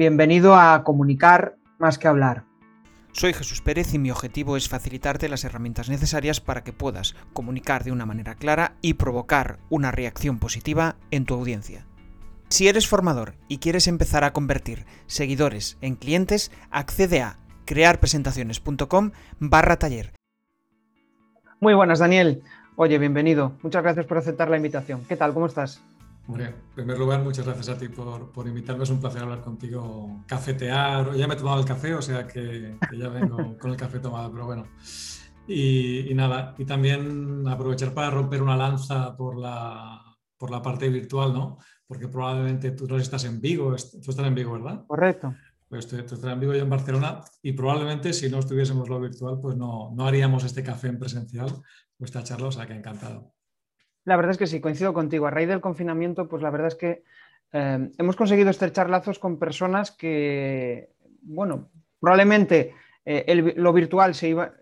Bienvenido a Comunicar más que hablar. Soy Jesús Pérez y mi objetivo es facilitarte las herramientas necesarias para que puedas comunicar de una manera clara y provocar una reacción positiva en tu audiencia. Si eres formador y quieres empezar a convertir seguidores en clientes, accede a crearpresentaciones.com barra taller. Muy buenas, Daniel. Oye, bienvenido. Muchas gracias por aceptar la invitación. ¿Qué tal? ¿Cómo estás? Hombre, en primer lugar, muchas gracias a ti por, invitarme. Es un placer hablar contigo, cafetear. Ya me he tomado el café, o sea que, ya vengo con el café tomado, pero bueno. Y, nada, y también aprovechar para romper una lanza por la, por la parte virtual, ¿no? Porque probablemente tú no estás en Vigo, tú estás en Vigo, ¿verdad? Correcto. Pues tú, estás en Vigo y en Barcelona y probablemente si no estuviésemos lo virtual, pues no, no haríamos este café en presencial, esta charla, o sea que encantado. La verdad es que sí, coincido contigo. A raíz del confinamiento, pues la verdad es que eh, hemos conseguido estrechar lazos con personas que, bueno, probablemente eh, lo virtual se iba,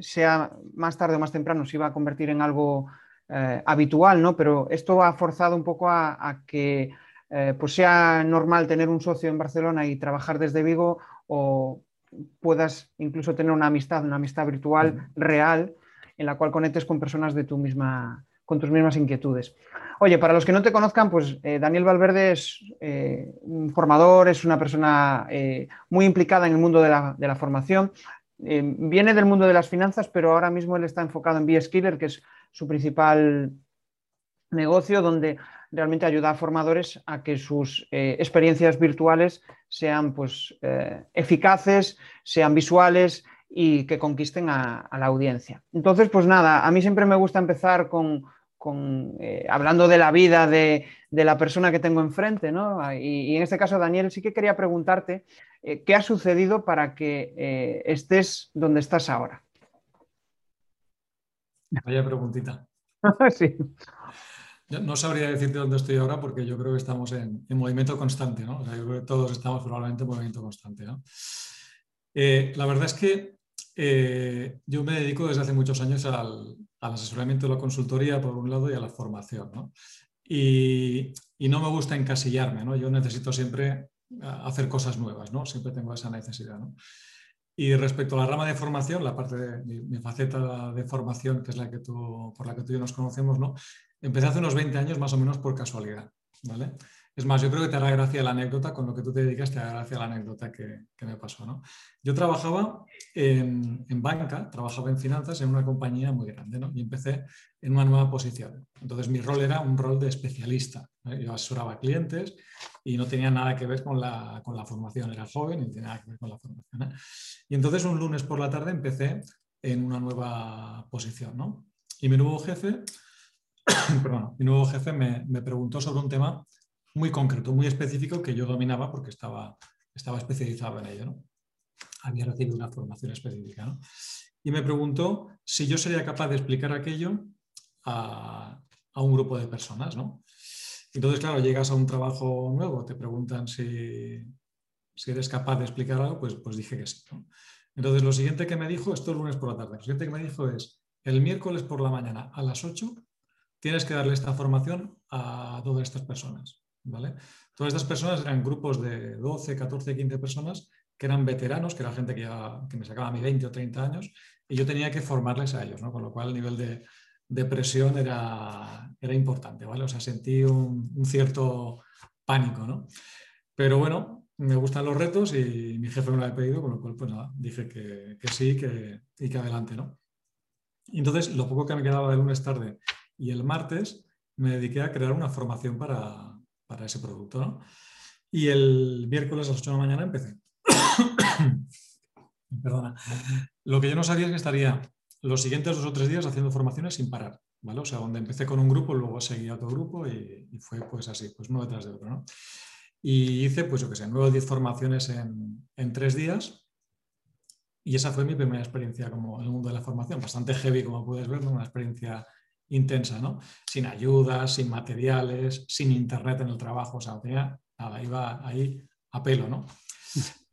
sea más tarde o más temprano, se iba a convertir en algo eh, habitual, ¿no? Pero esto ha forzado un poco a, que pues sea normal tener un socio en Barcelona y trabajar desde Vigo o puedas incluso tener una amistad, una amistad virtual real en la cual conectes con personas de tu misma con tus mismas inquietudes. Oye, para los que no te conozcan, pues eh, Daniel Valverde es eh, un formador, es una persona eh, muy implicada en el mundo de la, formación. viene del mundo de las finanzas, pero ahora mismo él está enfocado en B-Skiller, que es su principal negocio, donde realmente ayuda a formadores a que sus experiencias virtuales sean pues, eficaces, sean visuales y que conquisten a, la audiencia. Entonces, pues nada, a mí siempre me gusta empezar con, eh, hablando de la vida de, la persona que tengo enfrente, ¿no? Y, en este caso, Daniel, sí que quería preguntarte eh, qué ha sucedido para que eh, estés donde estás ahora. Vaya preguntita. sí. no sabría decirte dónde estoy ahora porque yo creo que estamos en, movimiento constante, ¿no? O sea, yo creo que todos estamos probablemente en movimiento constante, ¿no? La verdad es que eh, yo me dedico desde hace muchos años al, asesoramiento de la consultoría, por un lado, y a la formación. ¿no? Y, no me gusta encasillarme, ¿no? yo necesito siempre hacer cosas nuevas, ¿no? siempre tengo esa necesidad. Y respecto a la rama de formación, la parte de mi, faceta de formación, que es la que tú, por la que tú y yo nos conocemos, ¿no? empecé hace unos 20 años más o menos por casualidad. ¿vale? Es más, yo creo que te hará gracia la anécdota, con lo que tú te dedicas, te hará gracia la anécdota que, me pasó. ¿no? Yo trabajaba en, banca, trabajaba en finanzas en una compañía muy grande ¿no? y empecé en una nueva posición. Entonces mi rol era un rol de especialista. Yo asesoraba clientes y no tenía nada que ver con la, con la formación. Era joven y no tenía nada que ver con la formación. ¿eh? Y entonces un lunes por la tarde empecé en una nueva posición. ¿no? Y mi nuevo jefe, perdón, mi nuevo jefe me, me preguntó sobre un tema muy concreto, muy específico que yo dominaba porque estaba, estaba especializado en ello. ¿no? Había recibido una formación específica. ¿no? Y me preguntó si yo sería capaz de explicar aquello a, a un grupo de personas. ¿no? Entonces, claro, llegas a un trabajo nuevo, te preguntan si, si eres capaz de explicar algo, pues, pues dije que sí. Entonces, lo siguiente que me dijo, esto es lunes por la tarde, lo siguiente que me dijo es, el miércoles por la mañana a las 8 tienes que darle esta formación a todas estas personas. Todas estas personas eran grupos de 12, 14, 15 personas que eran veteranos, que era gente que, ya, que me sacaba a mí 20 o 30 años, y yo tenía que formarles a ellos, con lo cual el nivel de, presión era, era, importante, ¿vale? O sea, sentí un, cierto pánico, ¿no? Pero bueno, me gustan los retos y mi jefe me lo había pedido, con lo cual, pues dije que, sí que, y que adelante, ¿no? Entonces, lo poco que me quedaba de lunes tarde y el martes, me dediqué a crear una formación para, para ese producto. ¿no? Y el miércoles a las 8 de la mañana empecé. Perdona. Lo que yo no sabía es que estaría los siguientes dos o tres días haciendo formaciones sin parar. ¿vale? O sea, donde empecé con un grupo, luego seguí a otro grupo y, fue pues así, pues uno detrás de otro. ¿no? Y hice, pues yo qué sé, nueve o diez formaciones en, en tres días. Y esa fue mi primera experiencia como en el mundo de la formación, bastante heavy, como puedes ver, una experiencia intensa, ¿no? Sin ayudas, sin materiales, sin internet en el trabajo, o sea, nada, iba ahí a pelo, ¿no?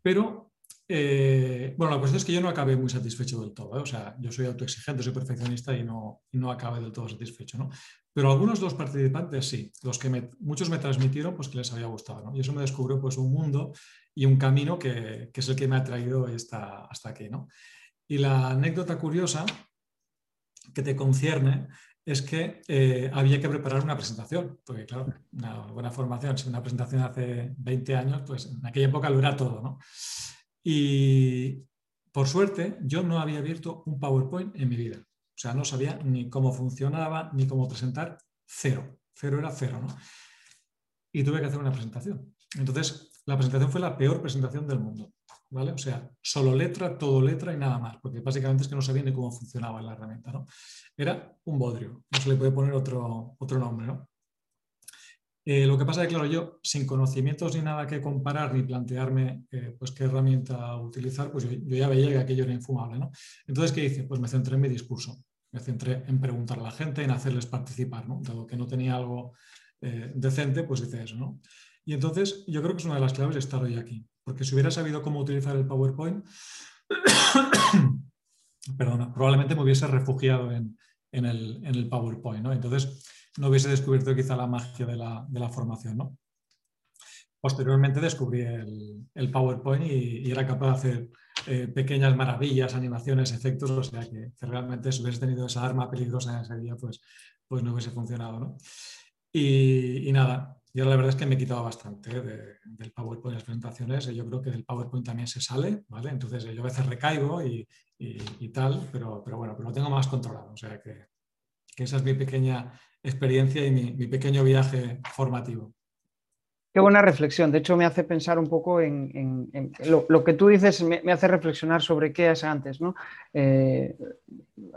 Pero, eh, bueno, la cuestión es que yo no acabé muy satisfecho del todo, ¿eh? o sea, yo soy autoexigente, soy perfeccionista y no, no acabé del todo satisfecho, ¿no? Pero algunos de los participantes sí, los que muchos me transmitieron pues que les había gustado, ¿no? Y eso me descubrió pues un mundo y un camino que, es el que me ha traído hasta, hasta aquí. ¿no? Y la anécdota curiosa que te concierne es que eh, había que preparar una presentación, porque claro, una buena formación, si una presentación hace 20 años, pues en aquella época lo era todo, ¿no? Y por suerte yo no había abierto un PowerPoint en mi vida, o sea, no sabía ni cómo funcionaba, ni cómo presentar, cero, cero era cero, ¿no? Y tuve que hacer una presentación. Entonces, la presentación fue la peor presentación del mundo. ¿Vale? O sea, solo letra, todo letra y nada más, porque básicamente es que no sabía ni cómo funcionaba la herramienta, ¿no? Era un bodrio, no se le puede poner otro, otro nombre, ¿no? Eh, lo que pasa es que, claro, yo sin conocimientos ni nada que comparar ni plantearme eh, pues, qué herramienta utilizar, pues yo, ya veía que aquello era infumable, ¿no? Entonces, ¿qué hice? Pues me centré en mi discurso, me centré en preguntar a la gente, en hacerles participar. Dado que no tenía algo eh, decente, pues hice eso, ¿no? Y entonces yo creo que es una de las claves estar hoy aquí. Porque si hubiera sabido cómo utilizar el PowerPoint, perdona, probablemente me hubiese refugiado en, el, PowerPoint. ¿no? Entonces no hubiese descubierto quizá la magia de la, formación. ¿no? Posteriormente descubrí el, PowerPoint y, era capaz de hacer eh, pequeñas maravillas, animaciones, efectos, o sea que, realmente si hubiese tenido esa arma peligrosa en ese día, pues, pues no hubiese funcionado. ¿no? y, nada, yo la verdad es que me he quitado bastante del PowerPoint las presentaciones. Yo creo que del PowerPoint también se sale, ¿vale? Entonces yo a veces recaigo y, tal, pero, pero bueno, pero lo tengo más controlado. O sea que, esa es mi pequeña experiencia y mi, pequeño viaje formativo. Qué buena reflexión. De hecho, me hace pensar un poco en, lo, que tú dices, me, hace reflexionar sobre qué es antes, ¿no? Eh,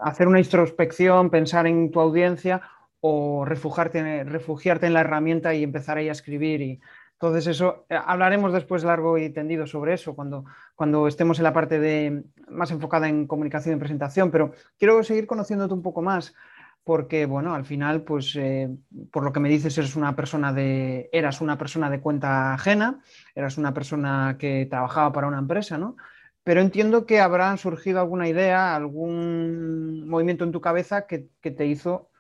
hacer una introspección, pensar en tu audiencia o refugiarte, refugiarte en la herramienta y empezar ahí a escribir. Y, entonces eso, eh, hablaremos después largo y tendido sobre eso cuando, cuando estemos en la parte de, más enfocada en comunicación y presentación, pero quiero seguir conociéndote un poco más porque, bueno, al final, pues, eh, por lo que me dices, eres una persona de, eras una persona de cuenta ajena, eras una persona que trabajaba para una empresa, ¿no? Pero entiendo que habrán surgido alguna idea, algún movimiento en tu cabeza que, que te hizo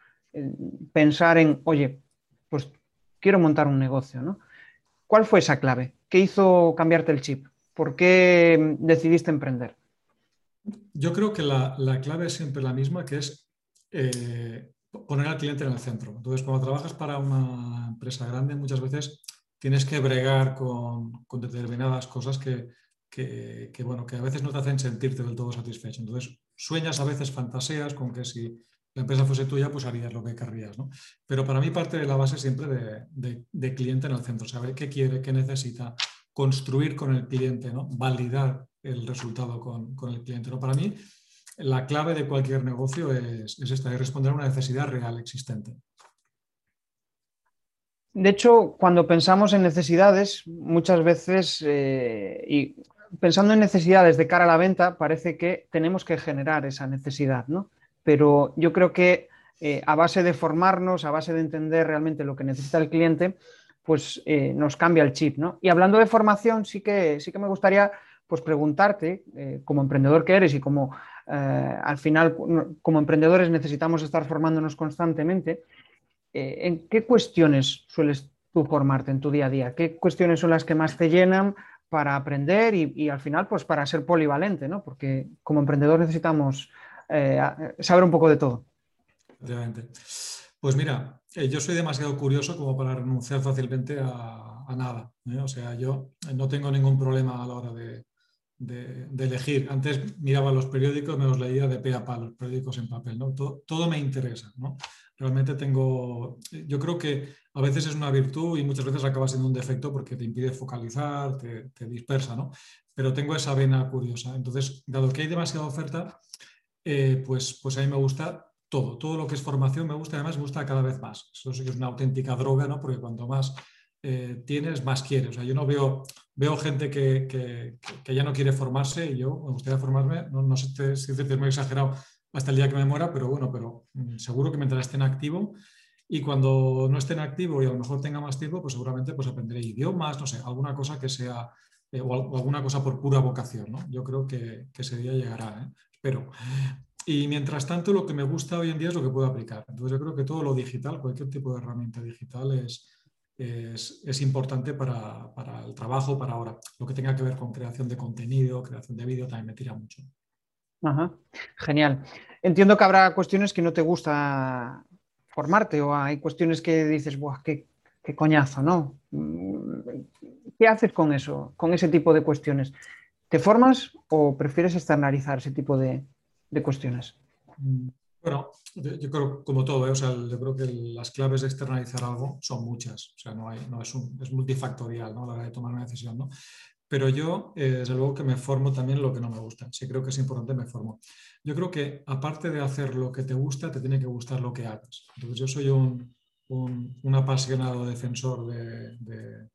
pensar en, oye, pues quiero montar un negocio, ¿no? ¿Cuál fue esa clave? ¿Qué hizo cambiarte el chip? ¿Por qué decidiste emprender? Yo creo que la, clave es siempre la misma, que es eh, poner al cliente en el centro. Entonces, cuando trabajas para una empresa grande, muchas veces tienes que bregar con, determinadas cosas que, bueno, que a veces no te hacen sentirte del todo satisfecho. Entonces, sueñas a veces, fantaseas con que si la empresa fuese tuya, pues harías lo que querrías. ¿no? Pero para mí parte de la base siempre de, cliente en el centro, saber qué quiere, qué necesita, construir con el cliente, ¿no? validar el resultado con, el cliente. ¿no? Para mí, la clave de cualquier negocio es, esta, es responder a una necesidad real existente. De hecho, cuando pensamos en necesidades, muchas veces, eh, y pensando en necesidades de cara a la venta, parece que tenemos que generar esa necesidad, ¿no? Pero yo creo que eh, a base de formarnos, a base de entender realmente lo que necesita el cliente, pues eh, nos cambia el chip, ¿no? Y hablando de formación, sí que, sí que me gustaría pues preguntarte, eh, como emprendedor que eres y como al final como emprendedores necesitamos estar formándonos constantemente, ¿en qué cuestiones sueles tú formarte en tu día a día? ¿Qué cuestiones son las que más te llenan para aprender y, y al final pues para ser polivalente, ¿no? Porque como emprendedor necesitamos eh, saber un poco de todo. Pues mira, eh, yo soy demasiado curioso como para renunciar fácilmente a, nada. ¿eh? O sea, yo no tengo ningún problema a la hora de, elegir. Antes miraba los periódicos, me los leía de pe a pa, los periódicos en papel. ¿no? Todo, me interesa. ¿no? Realmente tengo, yo creo que a veces es una virtud y muchas veces acaba siendo un defecto porque te impide focalizar, te, te dispersa, ¿no? Pero tengo esa vena curiosa. Entonces, dado que hay demasiada oferta, eh, pues, pues a mí me gusta todo, todo lo que es formación me gusta, además me gusta cada vez más. Eso sí que es una auténtica droga, ¿no? Porque cuanto más eh, tienes, más quieres. O sea, yo no veo, veo gente que, ya no quiere formarse y yo me gustaría formarme, no, sé si es muy exagerado hasta el día que me muera, pero bueno, pero mm, seguro que mientras esté en activo y cuando no esté en activo y a lo mejor tenga más tiempo, pues seguramente pues aprenderé idiomas, no sé, alguna cosa que sea, eh, o, alguna cosa por pura vocación, ¿no? Yo creo que, que ese día llegará, ¿eh? Pero y mientras tanto, lo que me gusta hoy en día es lo que puedo aplicar. Entonces, yo creo que todo lo digital, cualquier tipo de herramienta digital es, es, importante para, el trabajo, para ahora. Lo que tenga que ver con creación de contenido, creación de vídeo, también me tira mucho. Genial. Entiendo que habrá cuestiones que no te gusta formarte o hay cuestiones que dices, Buah, qué, coñazo, ¿no? ¿Qué haces con eso, con ese tipo de cuestiones? ¿Te formas o prefieres externalizar ese tipo de, cuestiones? Bueno, yo creo como todo, ¿eh? o sea, yo creo que las claves de externalizar algo son muchas, o sea, no, hay, no es, un, es multifactorial ¿no? la hora de tomar una decisión, ¿no? Pero yo, eh, desde luego que me formo también lo que no me gusta, si creo que es importante, me formo. Yo creo que aparte de hacer lo que te gusta, te tiene que gustar lo que hagas. Entonces yo soy un, un, apasionado defensor de, de,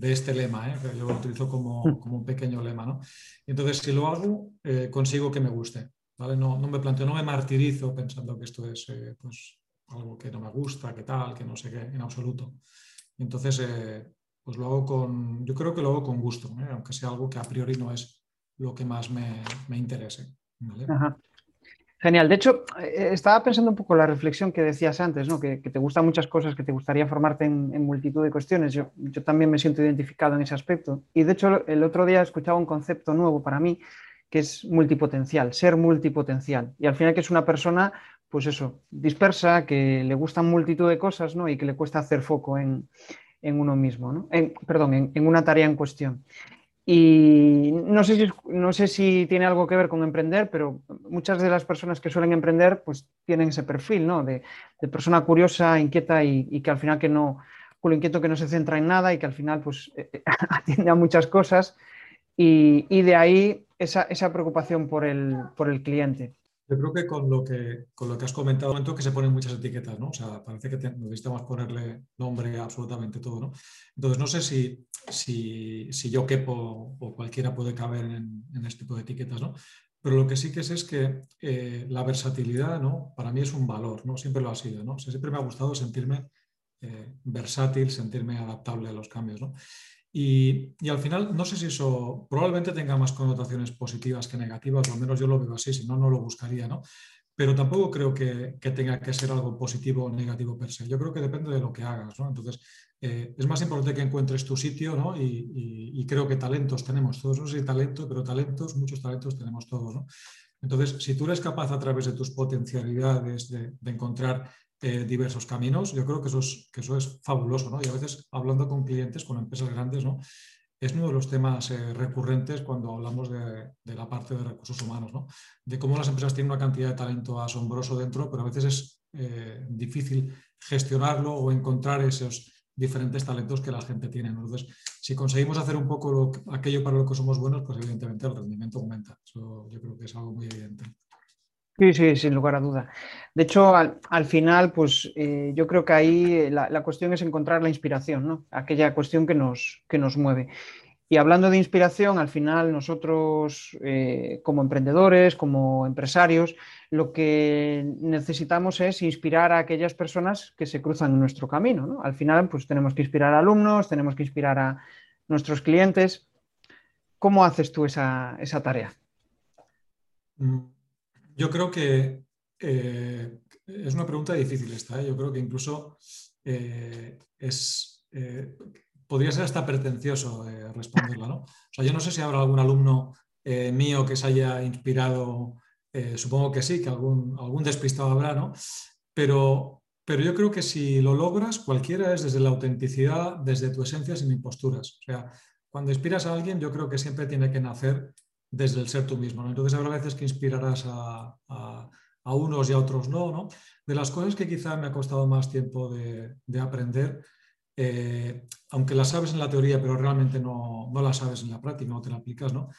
este lema, ¿eh? yo lo utilizo como, mm. como, un pequeño lema, ¿no? Entonces, si lo hago, eh, consigo que me guste. No, me planteo, no me martirizo pensando que esto es eh, pues, algo que no me gusta, que tal, que no sé qué, en absoluto. Entonces, eh, pues lo hago con, yo creo que lo hago con gusto, ¿eh? aunque sea algo que a priori no es lo que más me, interese. Genial. De hecho, estaba pensando un poco la reflexión que decías antes, ¿no? que, te gustan muchas cosas, que te gustaría formarte en, en multitud de cuestiones. Yo, también me siento identificado en ese aspecto. Y de hecho, el otro día escuchaba un concepto nuevo para mí, que es multipotencial, ser multipotencial. Y al final que es una persona, pues eso, dispersa, que le gustan multitud de cosas, ¿no? Y que le cuesta hacer foco en, uno mismo, ¿no? perdón, en, una tarea en cuestión. Y no sé, si, no sé si tiene algo que ver con emprender, pero muchas de las personas que suelen emprender, pues tienen ese perfil, ¿no? De, persona curiosa, inquieta y, que al final que no, culo inquieto que no se centra en nada y que al final, pues, atiende a muchas cosas. Y, y de ahí esa, preocupación por el, por el cliente. Yo creo que con lo que, con lo que has comentado, momento que se ponen muchas etiquetas, ¿no? O sea, parece que necesitamos ponerle nombre a absolutamente todo, ¿no? Entonces, no sé si, si, si yo quepo o cualquiera puede caber en, en, este tipo de etiquetas, ¿no? Pero lo que sí que es es que eh, la versatilidad, ¿no? Para mí es un valor, ¿no? Siempre lo ha sido, ¿no? siempre me ha gustado sentirme eh, versátil, sentirme adaptable a los cambios, ¿no? Y, al final, no sé si eso probablemente tenga más connotaciones positivas que negativas, o al menos yo lo veo así, si no, no lo buscaría, ¿no? Pero tampoco creo que, tenga que ser algo positivo o negativo per se. Yo creo que depende de lo que hagas, ¿no? Entonces, eh, es más importante que encuentres tu sitio, ¿no? Y, creo que talentos tenemos todos, no sé si talento, pero talentos, muchos talentos tenemos todos, ¿no? Entonces, si tú eres capaz a través de tus potencialidades de, de encontrar eh, diversos caminos. Yo creo que eso es, que eso es fabuloso, ¿no? Y a veces hablando con clientes, con empresas grandes, ¿no? Es uno de los temas eh, recurrentes cuando hablamos de, la parte de recursos humanos, ¿no? De cómo las empresas tienen una cantidad de talento asombroso dentro, pero a veces es eh, difícil gestionarlo o encontrar esos diferentes talentos que la gente tiene. Entonces, si conseguimos hacer un poco aquello para lo que somos buenos, pues evidentemente el rendimiento aumenta. Yo creo que es algo muy evidente. Sí, sí, sin lugar a duda. De hecho, al, final, pues eh, yo creo que ahí la, cuestión es encontrar la inspiración, ¿no? Aquella cuestión que nos, que nos mueve. Y hablando de inspiración, al final nosotros eh, como emprendedores, como empresarios, lo que necesitamos es inspirar a aquellas personas que se cruzan en nuestro camino. ¿no? Al final, pues tenemos que inspirar a alumnos, tenemos que inspirar a nuestros clientes. ¿Cómo haces tú esa, esa tarea? Mm, yo creo que eh, es una pregunta difícil esta. ¿eh? Yo creo que incluso eh, es, podría ser hasta pretencioso responderla. ¿no? O sea, yo no sé si habrá algún alumno mío que se haya inspirado, supongo que sí, que algún, algún despistado habrá, ¿no? Pero, pero yo creo que si lo logras, cualquiera es desde la autenticidad, desde tu esencia, sin imposturas. O sea, cuando inspiras a alguien, yo creo que siempre tiene que nacer desde el ser tú mismo. Entonces habrá veces que inspirarás a, unos y a otros no, no, De las cosas que quizá me ha costado más tiempo de, aprender, eh, aunque las sabes en la teoría, pero realmente no, no las sabes en la práctica, no te la aplicas, ¿no?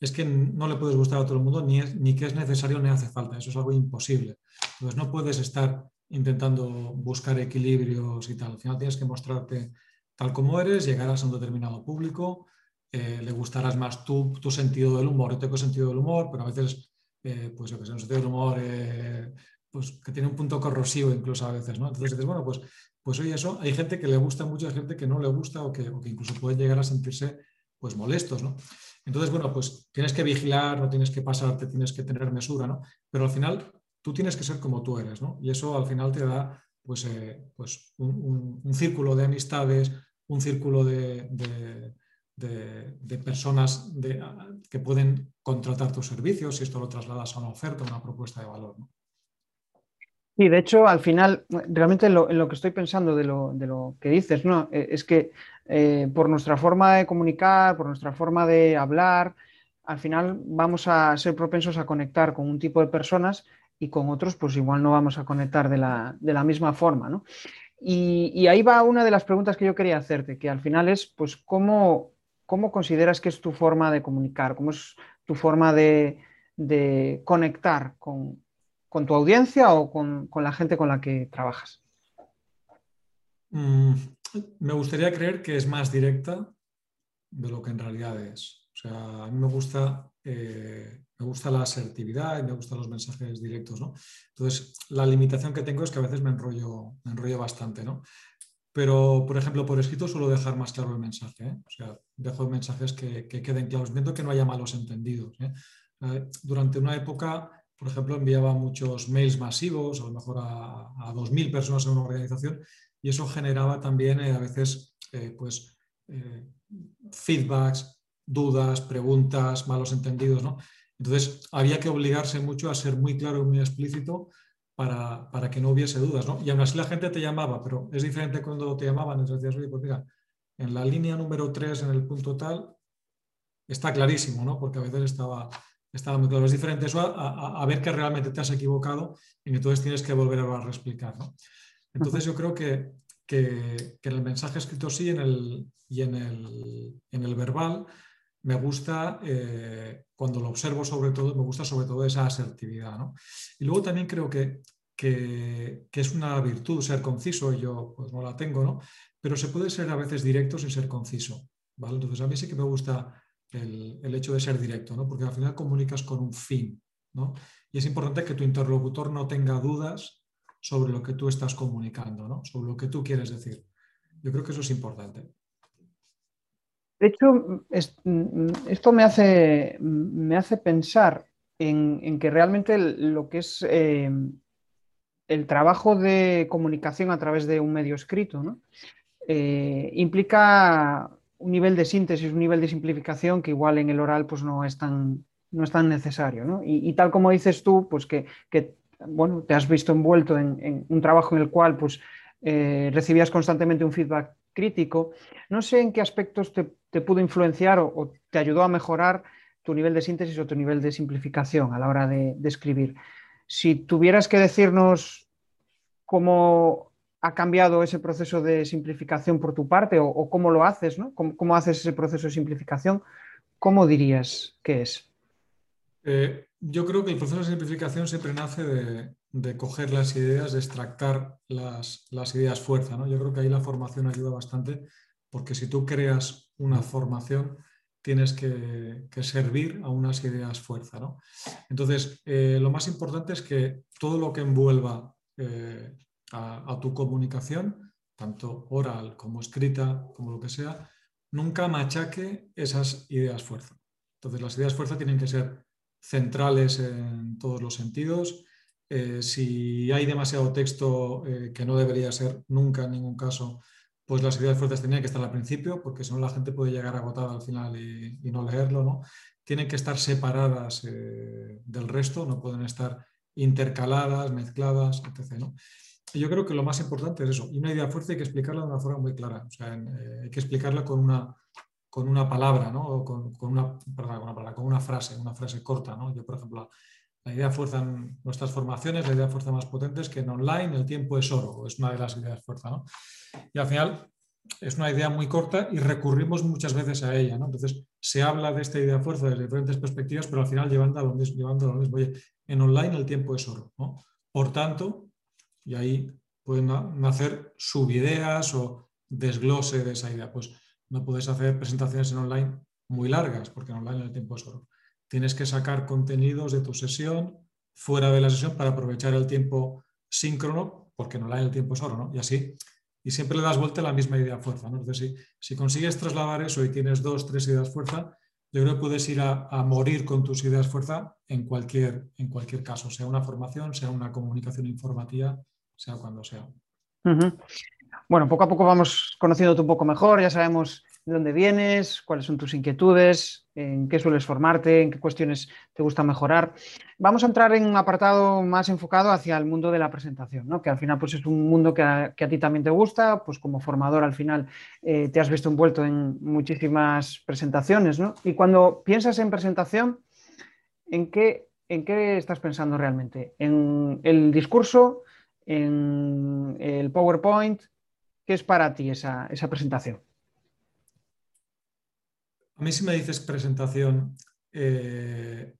Es que no le puedes gustar a todo el mundo, ni, ni que es necesario ni hace falta. Eso es algo imposible. Entonces no puedes estar intentando buscar equilibrios y tal. Al final tienes que mostrarte tal como eres, llegarás a un determinado público, eh, le gustarás más tu, tu, sentido del humor. Yo tengo sentido del humor, pero a veces, eh, pues yo que sé, un sentido del humor eh, pues, que tiene un punto corrosivo incluso a veces, ¿no? Entonces dices, bueno, pues, pues oye, eso, hay gente que le gusta mucho, hay gente que no le gusta o que, incluso puede llegar a sentirse pues molestos, ¿no? Entonces, bueno, pues tienes que vigilar, no tienes que pasarte, tienes que tener mesura, ¿no? Pero al final tú tienes que ser como tú eres, ¿no? Y eso al final te da pues, pues un, círculo de amistades, un círculo de, de, personas que pueden contratar tus servicios si esto lo trasladas a una oferta, una propuesta de valor. ¿no? Sí, de hecho, al final, realmente lo, lo que estoy pensando de lo, que dices, ¿no? Eh, es que eh, por nuestra forma de comunicar, por nuestra forma de hablar, al final vamos a ser propensos a conectar con un tipo de personas y con otros, pues igual no vamos a conectar de la, misma forma, ¿no? Y, ahí va una de las preguntas que yo quería hacerte, que al final es, pues, ¿cómo, cómo consideras que es tu forma de comunicar? ¿Cómo es tu forma de, conectar con, tu audiencia o con, la gente con la que trabajas? Mm, me gustaría creer que es más directa de lo que en realidad es. O sea, a mí me gusta eh, me gusta la asertividad y me gustan los mensajes directos, ¿no? Entonces, la limitación que tengo es que a veces me enrollo, me enrollo bastante, ¿no? Pero, por ejemplo, por escrito suelo dejar más claro el mensaje, ¿eh? O sea, dejo mensajes que, queden claros, viendo que no haya malos entendidos. ¿eh? Eh, durante una época, por ejemplo, enviaba muchos mails masivos, a lo mejor a, a 2.000 personas en una organización, y eso generaba también a veces, pues, feedbacks, dudas, preguntas, malos entendidos. Entonces, había que obligarse mucho a ser muy claro y muy explícito para, que no hubiese dudas, ¿no? Y aún así la gente te llamaba, pero es diferente cuando te llamaban, entonces decías, oye, pues mira, en la línea número 3, en el punto tal, está clarísimo, ¿no? Porque a veces estaba, estaba muy claro. Es diferente eso a, ver que realmente te has equivocado y entonces tienes que volver a reexplicar, ¿no? Entonces yo creo que, que, en el mensaje escrito sí en el, y en el, en el verbal me gusta, eh, cuando lo observo sobre todo, me gusta sobre todo esa asertividad. ¿no? Y luego también creo que, que, es una virtud ser conciso, y yo pues no la tengo, ¿no? pero se puede ser a veces directo sin ser conciso. ¿vale? Entonces a mí sí que me gusta el, el, hecho de ser directo, ¿no? porque al final comunicas con un fin. ¿no? Y es importante que tu interlocutor no tenga dudas sobre lo que tú estás comunicando, ¿no? sobre lo que tú quieres decir. Yo creo que eso es importante. De hecho, esto me hace, me hace pensar en, que realmente lo que es eh, el trabajo de comunicación a través de un medio escrito eh, implica un nivel de síntesis, un nivel de simplificación que igual en el oral pues, no, es tan, no es tan necesario. Y, tal como dices tú, pues que, bueno, te has visto envuelto en, un trabajo en el cual pues, eh, recibías constantemente un feedback crítico. No sé en qué aspectos te, pudo influenciar o, te ayudó a mejorar tu nivel de síntesis o tu nivel de simplificación a la hora de, escribir. Si tuvieras que decirnos cómo ha cambiado ese proceso de simplificación por tu parte o, cómo lo haces, ¿no? ¿Cómo, haces ese proceso de simplificación? ¿Cómo dirías que es? Eh, yo creo que el proceso de simplificación siempre nace de, coger las ideas, de extractar las, ideas fuerza. ¿no? Yo creo que ahí la formación ayuda bastante, porque si tú creas una formación, tienes que, servir a unas ideas fuerza. ¿no? Entonces, eh, lo más importante es que todo lo que envuelva eh, a, tu comunicación, tanto oral como escrita, como lo que sea, nunca machaque esas ideas fuerza. Entonces, las ideas fuerza tienen que ser centrales en todos los sentidos, eh, si hay demasiado texto que no debería ser nunca en ningún caso, pues las ideas fuertes tenían que estar al principio, porque si no la gente puede llegar agotada al final y, no leerlo. ¿no? Tienen que estar separadas eh, del resto, no pueden estar intercaladas, mezcladas, etc. yo creo que lo más importante es eso. Y una idea fuerte hay que explicarla de una forma muy clara. O sea, hay que explicarla con una, con una palabra, ¿no? con, una, con una frase, una frase corta. ¿no? Yo, por ejemplo, la idea fuerza en nuestras formaciones, la idea fuerza más potente es que en online el tiempo es oro, es una de las ideas fuerza. ¿no? Y al final es una idea muy corta y recurrimos muchas veces a ella. ¿no? Entonces se habla de esta idea fuerza desde diferentes perspectivas, pero al final llevando a lo mismo. Llevando a lo mismo. Oye, en online el tiempo es oro. ¿no? Por tanto, y ahí pueden nacer subideas o desglose de esa idea. Pues no puedes hacer presentaciones en online muy largas, porque en online el tiempo es oro tienes que sacar contenidos de tu sesión fuera de la sesión para aprovechar el tiempo síncrono, porque no la hay el tiempo es oro, ¿no? Y así, y siempre le das vuelta a la misma idea fuerza. Entonces, si, consigues trasladar eso y tienes dos, tres ideas fuerza, yo creo que puedes ir a, morir con tus ideas fuerza en cualquier, en cualquier caso, sea una formación, sea una comunicación informativa, sea cuando sea. Bueno, poco a poco vamos conociéndote un poco mejor, ya sabemos de dónde vienes, cuáles son tus inquietudes, en qué sueles formarte, en qué cuestiones te gusta mejorar. Vamos a entrar en un apartado más enfocado hacia el mundo de la presentación, ¿no? que al final pues, es un mundo que a, ti también te gusta, pues como formador al final eh, te has visto envuelto en muchísimas presentaciones. ¿no? Y cuando piensas en presentación, ¿en qué, ¿en qué estás pensando realmente? ¿En el discurso? ¿En el PowerPoint? ¿Qué es para ti esa presentación? A mí si me dices presentación, eh,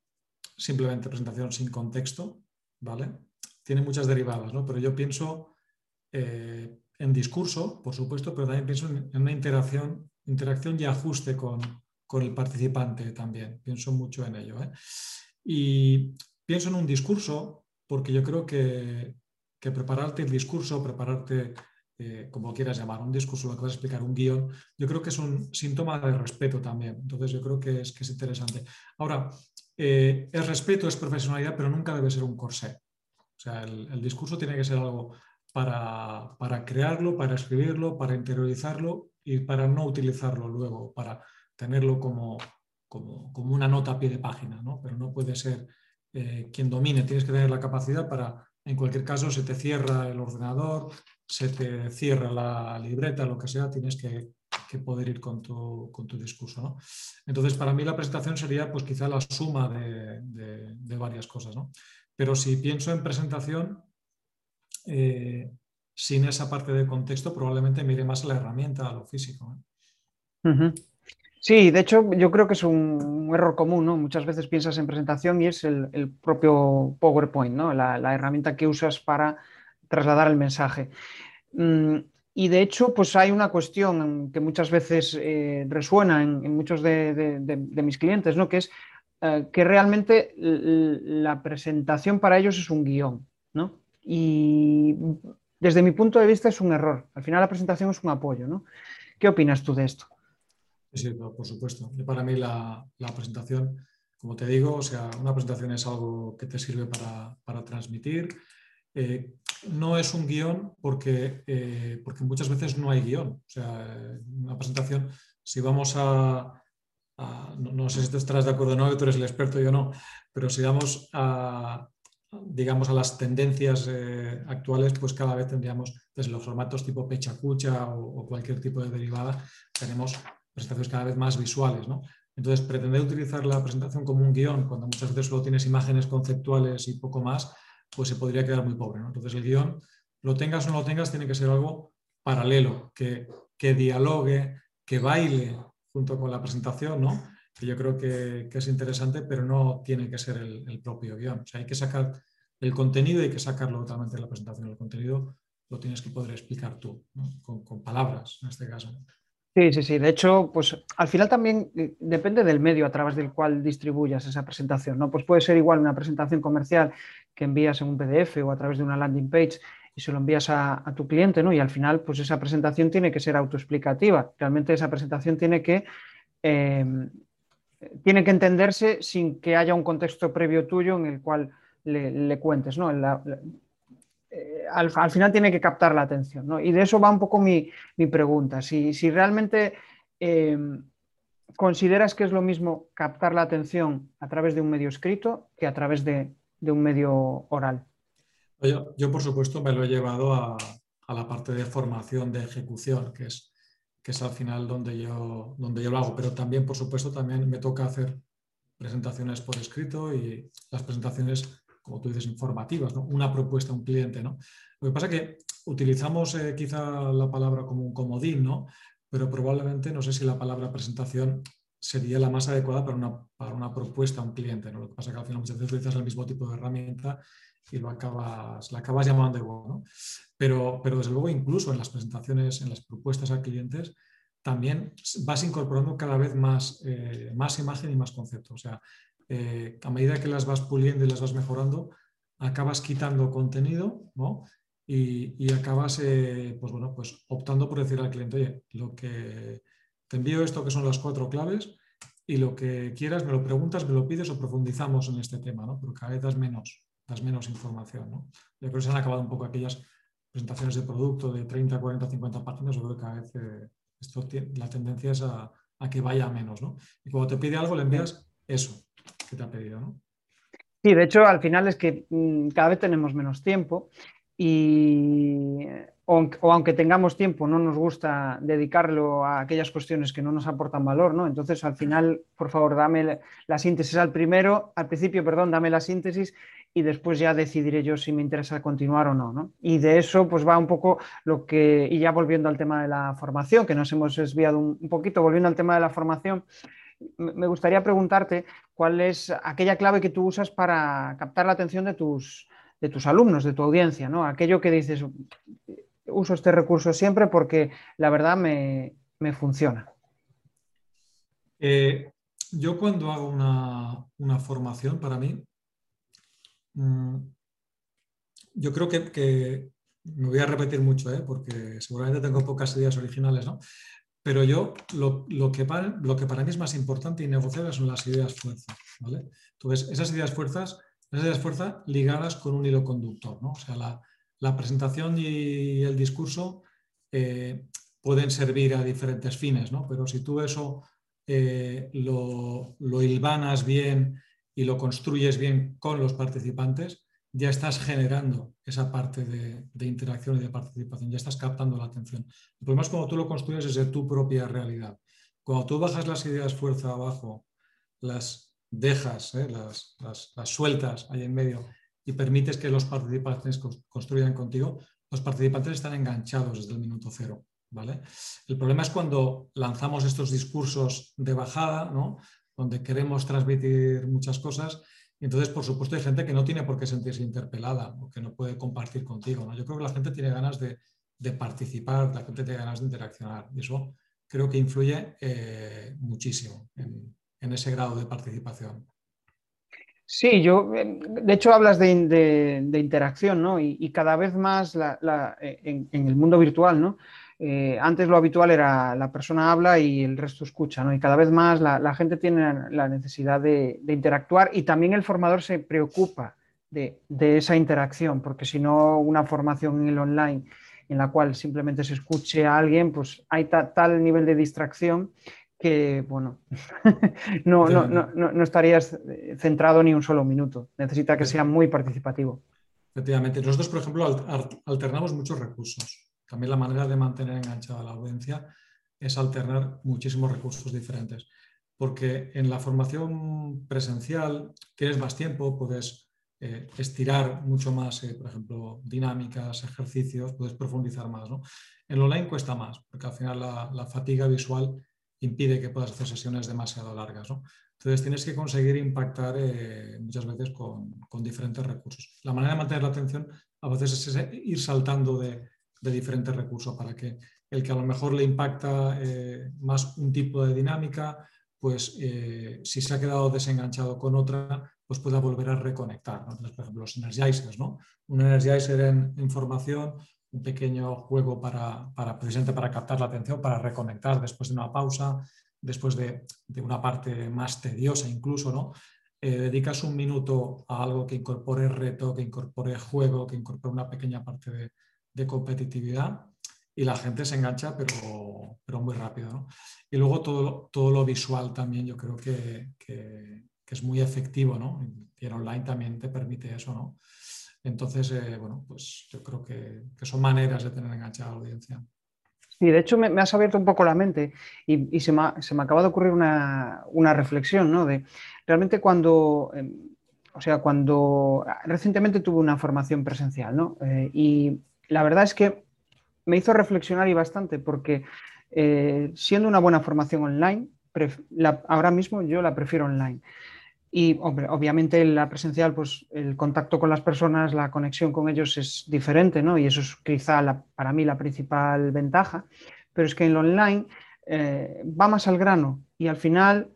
simplemente presentación sin contexto, ¿vale? Tiene muchas derivadas, ¿no? Pero yo pienso eh, en discurso, por supuesto, pero también pienso en, una interacción, interacción y ajuste con, el participante también. Pienso mucho en ello. ¿eh? Y pienso en un discurso porque yo creo que, que prepararte el discurso, prepararte eh, como quieras llamar, un discurso, lo que vas a explicar, un guion, yo creo que es un síntoma de respeto también. Entonces, yo creo que es, que es interesante. Ahora, eh, es respeto, es profesionalidad, pero nunca debe ser un corsé. O sea, el, discurso tiene que ser algo para, crearlo, para escribirlo, para interiorizarlo y para no utilizarlo luego, para tenerlo como, como, una nota a pie de página, ¿no? Pero no puede ser eh, quien domine, tienes que tener la capacidad para, en cualquier caso, se te cierra el ordenador, se te cierra la libreta, lo que sea, tienes que, poder ir con tu, discurso. ¿no? Entonces, para mí la presentación sería pues quizá la suma de, varias cosas. ¿no? Pero si pienso en presentación, eh, sin esa parte de contexto, probablemente mire más la herramienta, a lo físico. Sí, de hecho, yo creo que es un, error común, ¿no? Muchas veces piensas en presentación y es el, propio PowerPoint, ¿no? la, herramienta que usas para trasladar el mensaje. Mm, y de hecho, pues hay una cuestión que muchas veces eh, resuena en, muchos de, mis clientes, ¿no? que es eh, que realmente la presentación para ellos es un guion. ¿no? Y desde mi punto de vista es un error. Al final la presentación es un apoyo. ¿no? ¿Qué opinas tú de esto? Sí, por supuesto. Para mí la, presentación, como te digo, o sea, una presentación es algo que te sirve para, para transmitir, eh, no es un guion porque, eh, porque muchas veces no hay guion. O sea, una presentación, si vamos a, no, sé si estarás de acuerdo o no, tú eres el experto, yo no, pero si vamos a, digamos, a las tendencias eh, actuales, pues cada vez tendríamos, desde los formatos tipo pecha cucha o, cualquier tipo de derivada, tenemos presentaciones cada vez más visuales, ¿no? Entonces, pretender utilizar la presentación como un guion, cuando muchas veces solo tienes imágenes conceptuales y poco más, pues se podría quedar muy pobre. Entonces el guion, lo tengas o no lo tengas, tiene que ser algo paralelo, que, que dialogue, que baile junto con la presentación, ¿no? que yo creo que, es interesante, pero no tiene que ser el, propio guion. Hay que sacar el contenido y hay que sacarlo totalmente de la presentación. El contenido lo tienes que poder explicar tú, con, con palabras en este caso. Sí, sí, sí. De hecho, pues al final también eh, depende del medio a través del cual distribuyas esa presentación, ¿no? Pues puede ser igual una presentación comercial que envías en un PDF o a través de una landing page y se lo envías a, tu cliente, ¿no? Y al final, pues esa presentación tiene que ser autoexplicativa. Realmente esa presentación tiene que, em, tiene que entenderse sin que haya un contexto previo tuyo en el cual le, cuentes, ¿no? Al, final tiene que captar la atención. ¿no? Y de eso va un poco mi, pregunta. Si, realmente em, consideras que es lo mismo captar la atención a través de un medio escrito que a través de, un medio oral. Yo, por supuesto, me lo he llevado a, la parte de formación, de ejecución, que es, que es al final donde yo, donde yo lo hago. Pero también, por supuesto, también me toca hacer presentaciones por escrito y las presentaciones como tú dices, informativas, una propuesta a un cliente. ¿no? Lo que pasa es que utilizamos eh, quizá la palabra como un comodín, ¿no? pero probablemente no sé si la palabra presentación sería la más adecuada para una, para una propuesta a un cliente. ¿no? Lo que pasa es que al final muchas veces utilizas el mismo tipo de herramienta y lo acabas, la acabas llamando igual. ¿no? Pero, pero desde luego incluso en las presentaciones, en las propuestas a clientes, también vas incorporando cada vez más, eh, más imagen y más concepto. O sea, eh, a medida que las vas puliendo y las vas mejorando, acabas quitando contenido y, acabas eh, pues bueno, pues optando por decir al cliente, oye, lo que te envío esto que son las cuatro claves y lo que quieras me lo preguntas, me lo pides o profundizamos en este tema, ¿no? pero cada vez das menos, das menos información. ¿no? Yo creo que se han acabado un poco aquellas presentaciones de producto de 30, 40, 50 páginas, yo creo que cada vez eh, esto la tendencia es a, que vaya a menos, ¿no? Y cuando te pide algo le envías eso te ha pedido. Sí, de hecho, al final es que mm, cada vez tenemos menos tiempo y o, aunque tengamos tiempo, no nos gusta dedicarlo a aquellas cuestiones que no nos aportan valor, ¿no? Entonces, al final, por favor, dame la síntesis al primero, al principio, perdón, dame la síntesis y después ya decidiré yo si me interesa continuar o no, ¿no? Y de eso, pues va un poco lo que, y ya volviendo al tema de la formación, que nos hemos desviado un poquito, volviendo al tema de la formación, me gustaría preguntarte cuál es aquella clave que tú usas para captar la atención de tus, de tus alumnos, de tu audiencia, ¿no? Aquello que dices, uso este recurso siempre porque la verdad me, funciona. Eh, yo cuando hago una, formación para mí, mm, yo creo que, me voy a repetir mucho, ¿eh? porque seguramente tengo pocas ideas originales, ¿no? Pero yo, lo, que para, lo que para mí es más importante y negociable son las ideas fuerzas. ¿vale? Entonces, esas ideas fuerzas, esas ideas fuerzas ligadas con un hilo conductor. ¿no? O sea, la, presentación y el discurso eh, pueden servir a diferentes fines, ¿no? pero si tú eso eh, lo, lo hilvanas bien y lo construyes bien con los participantes, ya estás generando esa parte de, interacción y de participación, ya estás captando la atención. El problema es cuando tú lo construyes desde tu propia realidad. Cuando tú bajas las ideas fuerza abajo, las dejas, ¿eh? las, sueltas ahí en medio y permites que los participantes construyan contigo, los participantes están enganchados desde el minuto cero. ¿vale? El problema es cuando lanzamos estos discursos de bajada, ¿no? donde queremos transmitir muchas cosas entonces, por supuesto, hay gente que no tiene por qué sentirse interpelada o que no puede compartir contigo. ¿no? Yo creo que la gente tiene ganas de, participar, la gente tiene ganas de interaccionar y eso creo que influye eh, muchísimo en, ese grado de participación. Sí, yo, eh, de hecho hablas de, interacción, ¿no? Y, cada vez más en, en, el mundo virtual, ¿no? Eh, antes lo habitual era la persona habla y el resto escucha, ¿no? Y cada vez más la, gente tiene la necesidad de, interactuar y también el formador se preocupa de, esa interacción, porque si no, una formación en el online en la cual simplemente se escuche a alguien, pues hay tal nivel de distracción que, bueno, no, no, no, no, estarías centrado ni un solo minuto. Necesita que sea muy participativo. Efectivamente. Nosotros, por ejemplo, alternamos muchos recursos. También la manera de mantener enganchada a la audiencia es alternar muchísimos recursos diferentes, porque en la formación presencial tienes más tiempo, puedes eh, estirar mucho más, eh, por ejemplo, dinámicas, ejercicios, puedes profundizar más. ¿no? En online cuesta más, porque al final la, fatiga visual impide que puedas hacer sesiones demasiado largas. Entonces tienes que conseguir impactar eh, muchas veces con, con, diferentes recursos. La manera de mantener la atención a veces es ir saltando de, de diferentes recursos para que el que a lo mejor le impacta eh, más un tipo de dinámica, pues eh, si se ha quedado desenganchado con otra, pues pueda volver a reconectar. por ejemplo, los energizers, ¿no? Un energizer en información, un pequeño juego para, para, precisamente para captar la atención, para reconectar después de una pausa, después de, una parte más tediosa incluso, ¿no? Eh, dedicas un minuto a algo que incorpore reto, que incorpore juego, que incorpore una pequeña parte de, de competitividad y la gente se engancha, pero, pero muy rápido. Y luego todo, todo lo visual también yo creo que, es muy efectivo, ¿no? Y el online también te permite eso, ¿no? Entonces, eh, bueno, pues yo creo que, son maneras de tener enganchada la audiencia. Sí, de hecho me, has abierto un poco la mente y, se, me, acaba de ocurrir una, reflexión, ¿no? De realmente cuando, em, o sea, cuando recientemente tuve una formación presencial, ¿no? Eh, y la verdad es que me hizo reflexionar y bastante porque eh, siendo una buena formación online, ahora mismo yo la prefiero online. Y obviamente la presencial, pues el contacto con las personas, la conexión con ellos es diferente, ¿no? Y eso es quizá para mí la principal ventaja. Pero es que en lo online eh, va más al grano y al final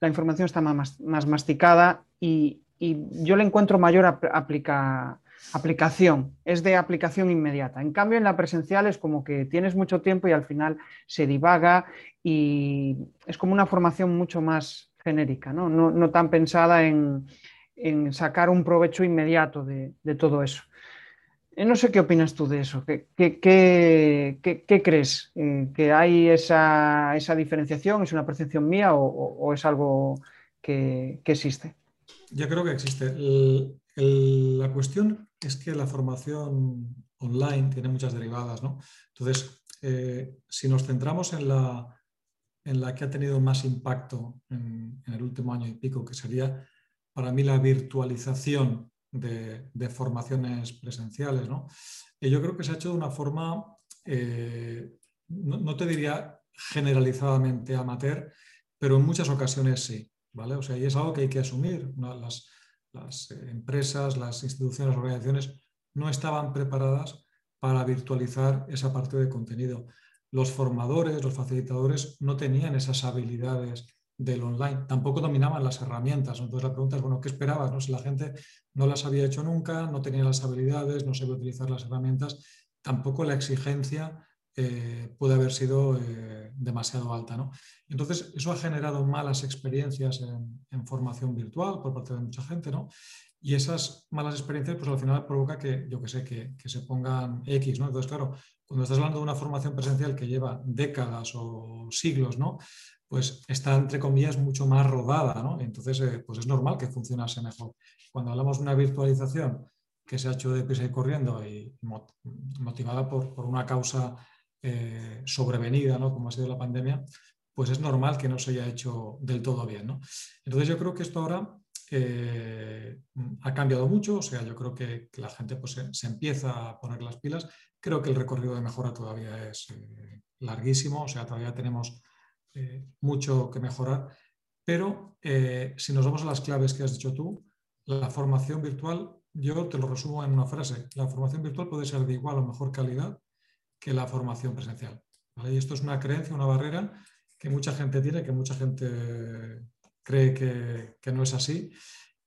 la información está más, masticada y, yo le encuentro mayor aplica, aplicación, es de aplicación inmediata. En cambio, en la presencial es como que tienes mucho tiempo y al final se divaga y es como una formación mucho más genérica, no, tan pensada en, sacar un provecho inmediato de, todo eso. Eh, no sé qué opinas tú de eso. ¿Qué, qué, crees? Eh, ¿Que hay esa, diferenciación? ¿Es una percepción mía o, es algo que, existe? Yo creo que existe. La cuestión es que la formación online tiene muchas derivadas. ¿no? Entonces, eh, si nos centramos en la, en la que ha tenido más impacto en, el último año y pico, que sería para mí la virtualización de, formaciones presenciales. ¿no? Y yo creo que se ha hecho de una forma, eh, no, te diría generalizadamente amateur, pero en muchas ocasiones sí. ¿vale? O sea, y es algo que hay que asumir. Las empresas, las instituciones, las organizaciones no estaban preparadas para virtualizar esa parte de contenido. Los formadores, los facilitadores no tenían esas habilidades del online. Tampoco dominaban las herramientas. Entonces la pregunta es, bueno, ¿qué esperabas? No? Si la gente no las había hecho nunca, no tenía las habilidades, no sabía utilizar las herramientas, tampoco la exigencia eh, puede haber sido eh, demasiado alta. ¿no? Entonces, eso ha generado malas experiencias en, formación virtual por parte de mucha gente, ¿no? Y esas malas experiencias, pues al final provoca que, yo que sé, que, que, se pongan X, ¿no? Entonces, claro, cuando estás hablando de una formación presencial que lleva décadas o siglos, ¿no? pues está, entre comillas, mucho más rodada, ¿no? Entonces, eh, pues es normal que funcionase mejor. Cuando hablamos de una virtualización que se ha hecho de prisa y corriendo y motivada por, una causa eh, sobrevenida, ¿no? Como ha sido la pandemia, pues es normal que no se haya hecho del todo bien, ¿no? Entonces, yo creo que esto ahora eh, ha cambiado mucho, o sea, yo creo que, la gente pues, se, empieza a poner las pilas. Creo que el recorrido de mejora todavía es larguísimo, o sea, todavía tenemos eh, mucho que mejorar, pero eh, si nos vamos a las claves que has dicho tú, la formación virtual, yo te lo resumo en una frase, la formación virtual puede ser de igual o mejor calidad que la formación presencial. Y esto es una creencia, una barrera que mucha gente tiene, que mucha gente cree que, no es así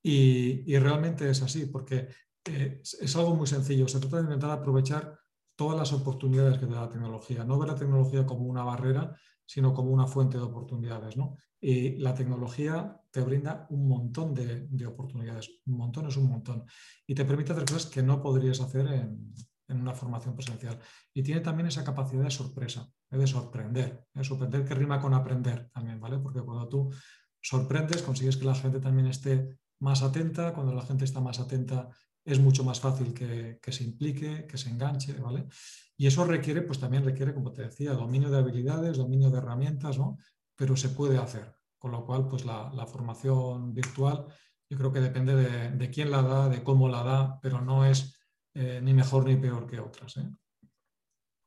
y, realmente es así, porque eh, es algo muy sencillo, se trata de intentar aprovechar todas las oportunidades que da la tecnología, no ver la tecnología como una barrera, sino como una fuente de oportunidades. ¿no? Y la tecnología te brinda un montón de, oportunidades, un montón es un montón, y te permite hacer cosas que no podrías hacer en, una formación presencial. Y tiene también esa capacidad de sorpresa, ¿eh? de sorprender, de ¿eh? sorprender que rima con aprender también, ¿vale? Porque cuando tú sorprendes, consigues que la gente también esté más atenta, cuando la gente está más atenta es mucho más fácil que, se implique, que se enganche, ¿vale? Y eso requiere, pues también requiere, como te decía, dominio de habilidades, dominio de herramientas, ¿no? Pero se puede hacer, con lo cual, pues la, formación virtual, yo creo que depende de, quién la da, de cómo la da, pero no es eh, ni mejor ni peor que otras. ¿eh?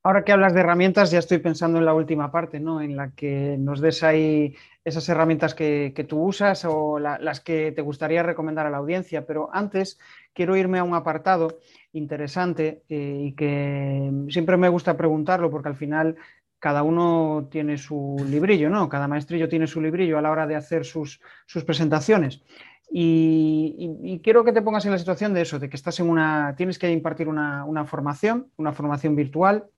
Ahora que hablas de herramientas, ya estoy pensando en la última parte, ¿no? En la que nos des ahí esas herramientas que, tú usas o las que te gustaría recomendar a la audiencia. Pero antes quiero irme a un apartado interesante eh, y que siempre me gusta preguntarlo porque al final cada uno tiene su librillo, ¿no? Cada maestrillo tiene su librillo a la hora de hacer sus, presentaciones. Y, quiero que te pongas en la situación de eso, de que estás en una, tienes que impartir una, una formación, una formación virtual,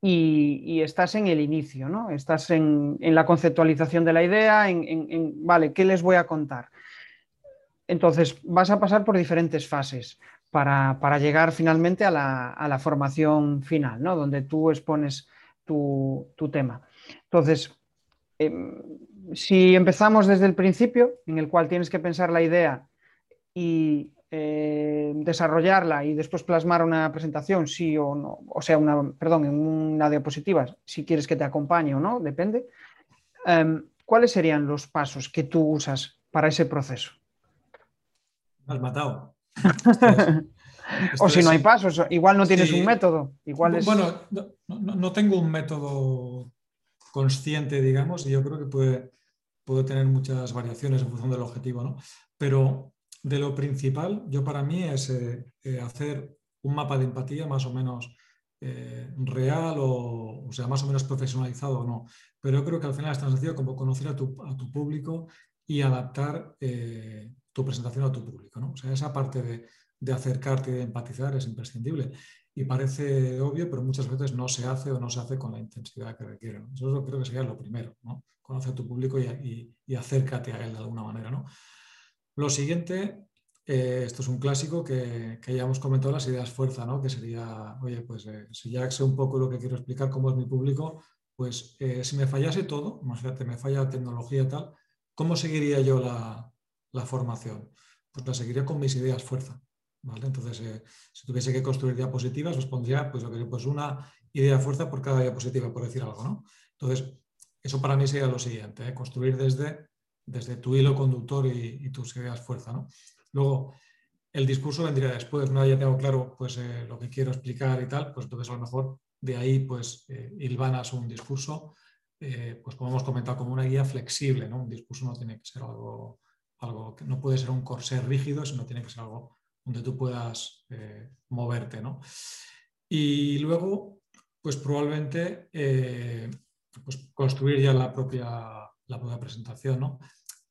y, estás en el inicio, ¿no? Estás en, la conceptualización de la idea, en, vale, ¿qué les voy a contar? Entonces, vas a pasar por diferentes fases para, llegar finalmente a la, formación final, ¿no? Donde tú expones tu, tema. Entonces, em, si empezamos desde el principio, en el cual tienes que pensar la idea y eh, desarrollarla y después plasmar una presentación, sí o no, o sea, una, perdón, en una diapositiva, si quieres que te acompañe o no, depende. Em, ¿Cuáles serían los pasos que tú usas para ese proceso? Me has matado. o si no hay pasos, igual no tienes un método. Igual Bueno, no, tengo un método consciente, digamos, y yo creo que puede, puede tener muchas variaciones en función del objetivo, ¿no? Pero de lo principal, yo para mí es eh, eh, hacer un mapa de empatía más o menos eh, real o, o, sea, más o menos profesionalizado o no. Pero yo creo que al final es tan sencillo como conocer a tu, público y adaptar tu presentación a tu público. ¿no? O sea, esa parte de, acercarte y de empatizar es imprescindible. Y parece obvio, pero muchas veces no se hace o no se hace con la intensidad que requiere. Eso creo que sería lo primero, ¿no? Conoce a tu público y, acércate a él de alguna manera, ¿no? Lo siguiente eh, esto es un clásico que, que, ya hemos comentado, las ideas fuerza, ¿no? Que sería, oye, pues eh, si ya sé un poco lo que quiero explicar, cómo es mi público, pues eh, si me fallase todo, imagínate, me falla la tecnología y tal, ¿cómo seguiría yo la, formación? Pues la seguiría con mis ideas fuerza. ¿vale? Entonces, si tuviese que construir diapositivas, os pondría pues, pues una idea fuerza por cada diapositiva, por decir algo. ¿no? Entonces, eso para mí sería lo siguiente, construir desde, desde tu hilo conductor y, tus ideas fuerza. ¿no? Luego, el discurso vendría después, ¿no? Ya tengo claro pues, eh, lo que quiero explicar y tal, pues entonces a lo mejor de ahí pues eh, hilvanas un discurso, eh, pues como hemos comentado, como una guía flexible, ¿no? Un discurso no tiene que ser algo, algo que no puede ser un corsé rígido, sino tiene que ser algo donde tú puedas moverte, ¿no? Y luego, pues probablemente pues construir ya la propia, la propia presentación, ¿no?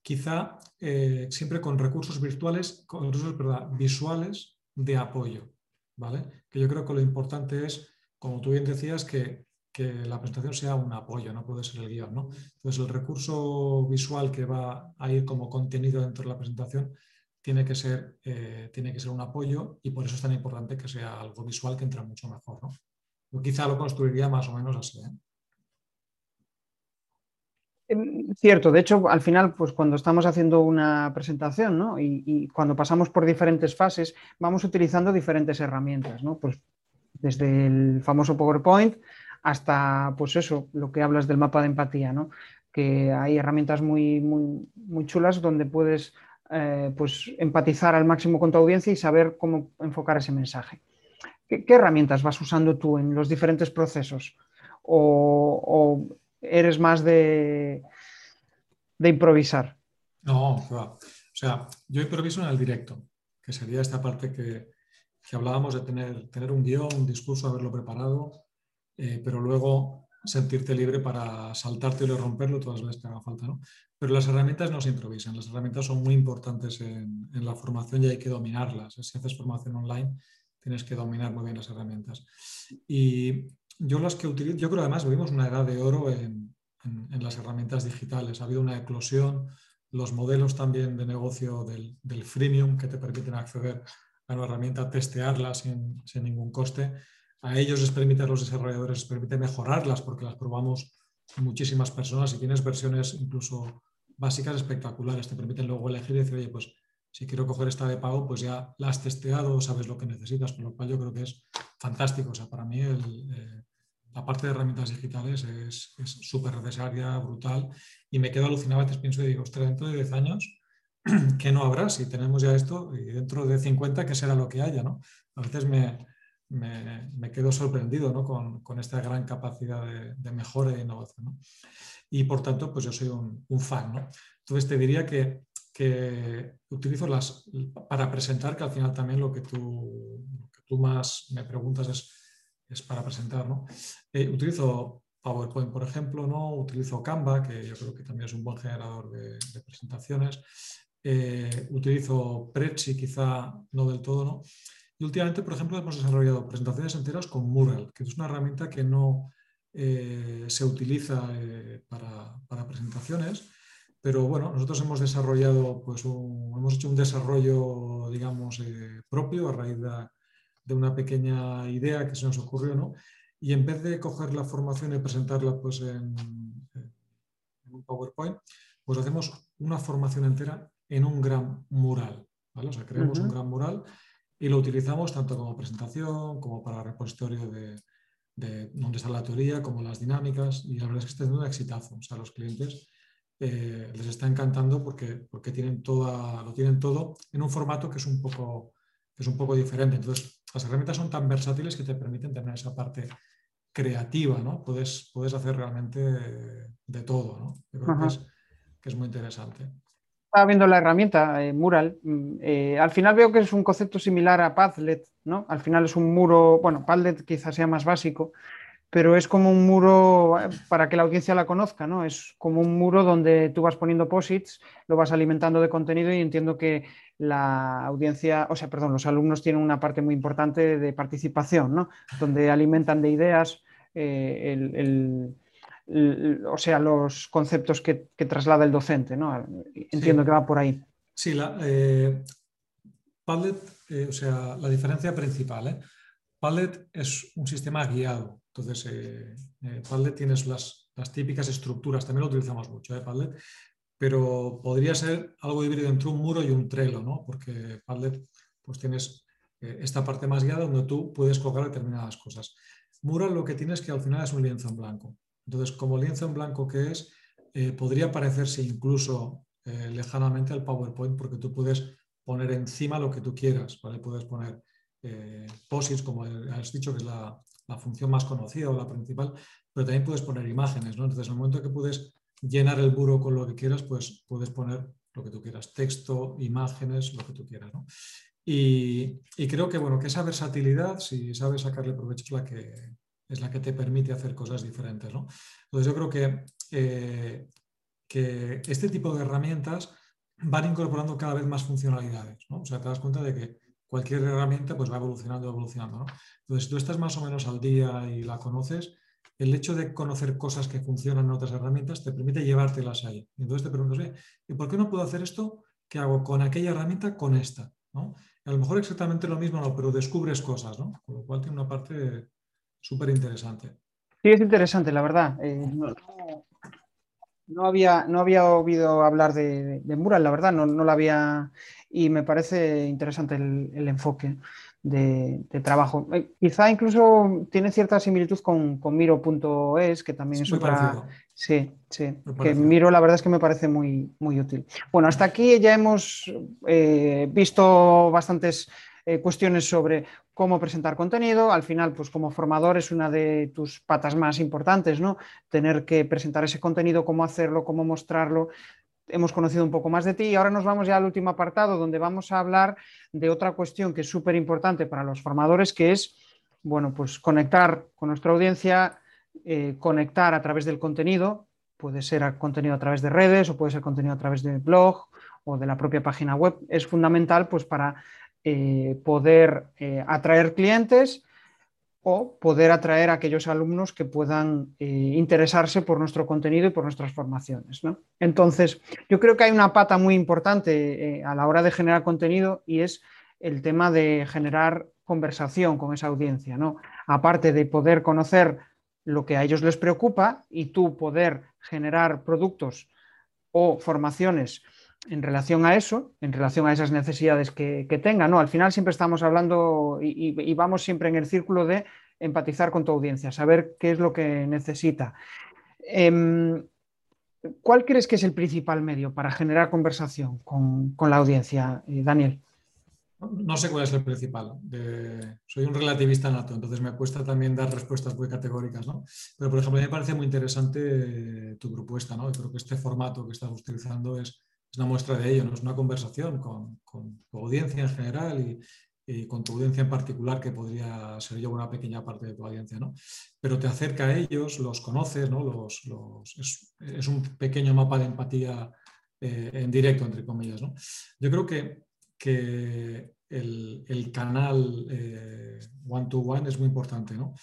quizá eh, siempre con recursos virtuales, con recursos visuales de apoyo, ¿vale? Que yo creo que lo importante es, como tú bien decías, que, la presentación sea un apoyo, no puede ser el guion, ¿no? Entonces el recurso visual que va a ir como contenido dentro de la presentación tiene que ser, eh, tiene que ser un apoyo y por eso es tan importante que sea algo visual que entra mucho mejor, ¿no? Yo quizá lo construiría más o menos así, ¿eh? Cierto, de hecho, al final, pues cuando estamos haciendo una presentación ¿no? y, cuando pasamos por diferentes fases, vamos utilizando diferentes herramientas, ¿no? Pues desde el famoso PowerPoint hasta, pues eso, lo que hablas del mapa de empatía, ¿no? Que hay herramientas muy, muy, muy chulas donde puedes eh, pues, empatizar al máximo con tu audiencia y saber cómo enfocar ese mensaje. ¿Qué, herramientas vas usando tú en los diferentes procesos? o eres más de, de improvisar. No, o sea, yo improviso en el directo, que sería esta parte que, hablábamos de tener, tener un guion, un discurso, haberlo preparado, eh, pero luego sentirte libre para saltarte y romperlo todas las veces que haga falta. ¿no? Pero las herramientas no se improvisan, las herramientas son muy importantes en, en, la formación y hay que dominarlas. Si haces formación online, tienes que dominar muy bien las herramientas. Y yo las que utilizo, yo creo además vivimos una edad de oro en, las herramientas digitales. Ha habido una eclosión, los modelos también de negocio del, freemium que te permiten acceder a una herramienta, testearla sin, ningún coste. A ellos les permite, a los desarrolladores les permite mejorarlas porque las probamos muchísimas personas y tienes versiones incluso básicas espectaculares. Te permiten luego elegir y decir, oye, pues si quiero coger esta de pago, pues ya la has testeado, sabes lo que necesitas, con lo cual yo creo que es fantástico. O sea, para mí el, eh, la parte de herramientas digitales es súper necesaria, brutal, y me quedo alucinado, a veces pienso y digo, ostras, dentro de 10 años, ¿qué no habrá si tenemos ya esto? Y dentro de 50, ¿qué será lo que haya? ¿no? A veces me, me, quedo sorprendido ¿no? con, con, esta gran capacidad de, de mejora e innovación. ¿no? Y por tanto, pues yo soy un, un fan. ¿no? Entonces te diría que, que, utilizo las para presentar, que al final también lo que tú, lo que tú más me preguntas es es para presentar. ¿no? Eh, utilizo PowerPoint, por ejemplo, ¿no? utilizo Canva, que yo creo que también es un buen generador de, presentaciones. Eh, utilizo Prezi, quizá no del todo, ¿no? Y últimamente, por ejemplo, hemos desarrollado presentaciones enteras con Mural, que es una herramienta que no eh, se utiliza para, para, presentaciones, pero bueno, nosotros hemos desarrollado, pues hemos hecho un desarrollo, digamos, propio a raíz de, de una pequeña idea que se nos ocurrió, ¿no? Y en vez de coger la formación y presentarla pues, en, un PowerPoint, pues hacemos una formación entera en un gran mural. ¿vale? O sea, creamos un gran mural y lo utilizamos tanto como presentación, como para repositorio de, de donde está la teoría, como las dinámicas. Y la verdad es que está teniendo un exitazo. O sea, los clientes eh, les está encantando porque, porque tienen toda, lo tienen todo en un formato que es un poco, que es un poco diferente. Entonces, las herramientas son tan versátiles que te permiten tener esa parte creativa, ¿no? Puedes, puedes hacer realmente de, todo, ¿no? Yo creo que es, muy interesante. Estaba viendo la herramienta eh, Mural. Mm, eh, al final veo que es un concepto similar a Padlet, ¿no? Al final es un muro, bueno, Padlet quizás sea más básico, pero es como un muro, eh, para que la audiencia la conozca, ¿no? Es como un muro donde tú vas poniendo posits, lo vas alimentando de contenido y entiendo que la audiencia, o sea, perdón, los alumnos tienen una parte muy importante de participación, ¿no? Donde alimentan de ideas eh, o sea, los conceptos que, traslada el docente, ¿no? Entiendo que va por ahí. Sí, la, eh, Padlet, o sea, la diferencia principal, Padlet es un sistema guiado. Entonces, Padlet tienes las, las, típicas estructuras, también lo utilizamos mucho, ¿eh? Padlet, pero podría ser algo híbrido entre un muro y un trelo, ¿no? Porque Padlet, pues tienes esta parte más guiada donde tú puedes colocar determinadas cosas. Mural lo que tienes que al final es un lienzo en blanco. Entonces, como lienzo en blanco que es, eh, podría parecerse incluso eh, lejanamente al PowerPoint porque tú puedes poner encima lo que tú quieras, ¿vale? Puedes poner eh, posits, como has dicho, que es la, función más conocida o la principal, pero también puedes poner imágenes, ¿no? Entonces, en el momento que puedes llenar el buro con lo que quieras, pues puedes poner lo que tú quieras, texto, imágenes, lo que tú quieras, ¿no? Y, creo que, bueno, que esa versatilidad, si sabes sacarle provecho, es la que, es la que te permite hacer cosas diferentes. ¿no? Entonces yo creo que, eh, que este tipo de herramientas van incorporando cada vez más funcionalidades. ¿no? O sea, te das cuenta de que cualquier herramienta pues, va evolucionando, evolucionando. ¿no? Entonces, si tú estás más o menos al día y la conoces, el hecho de conocer cosas que funcionan en otras herramientas te permite llevártelas ahí. Entonces te preguntas, ¿y por qué no puedo hacer esto que hago con aquella herramienta con esta? ¿no? A lo mejor exactamente lo mismo, no, pero descubres cosas, ¿no? Con lo cual tiene una parte súper interesante. Sí, es interesante, la verdad. Eh, no, había, no había oído hablar de, Mural, la verdad, no, no la había. Y me parece interesante el, enfoque de, trabajo. Eh, quizá incluso tiene cierta similitud con, con Miro.es, que también es, otra. Sí, sí. Que Miro, la verdad es que me parece muy, muy útil. Bueno, hasta aquí ya hemos eh, visto bastantes eh, cuestiones sobre cómo presentar contenido. Al final, pues como formador es una de tus patas más importantes, ¿no? Tener que presentar ese contenido, cómo hacerlo, cómo mostrarlo. Hemos conocido un poco más de ti y ahora nos vamos ya al último apartado donde vamos a hablar de otra cuestión que es súper importante para los formadores, que es, bueno, pues conectar con nuestra audiencia, eh, conectar a través del contenido, puede ser contenido a través de redes o puede ser contenido a través de blog o de la propia página web. Es fundamental pues, para eh, poder eh, atraer clientes o poder atraer a aquellos alumnos que puedan interesarse por nuestro contenido y por nuestras formaciones. Entonces, yo creo que hay una pata muy importante a la hora de generar contenido y es el tema de generar conversación con esa audiencia. ¿no? Aparte de poder conocer lo que a ellos les preocupa y tú poder generar productos o formaciones en relación a eso, en relación a esas necesidades que, tengan. ¿no? Al final siempre estamos hablando y, vamos siempre en el círculo de empatizar con tu audiencia, saber qué es lo que necesita. Em, ¿Cuál crees que es el principal medio para generar conversación con, con la audiencia, eh, Daniel? No sé cuál es el principal. soy un relativista nato, entonces me cuesta también dar respuestas muy categóricas, ¿no? Pero, por ejemplo, a mí me parece muy interesante tu propuesta, ¿no? creo que este formato que estás utilizando es, una muestra de ello, ¿no? Es una conversación con, tu audiencia en general y, con tu audiencia en particular, que podría ser yo una pequeña parte de tu audiencia, ¿no? Pero te acerca a ellos, los conoces, ¿no? Los, es, un pequeño mapa de empatía eh, en directo, entre comillas, ¿no? Yo creo que que el, canal eh, one-to-one es muy importante. ¿no?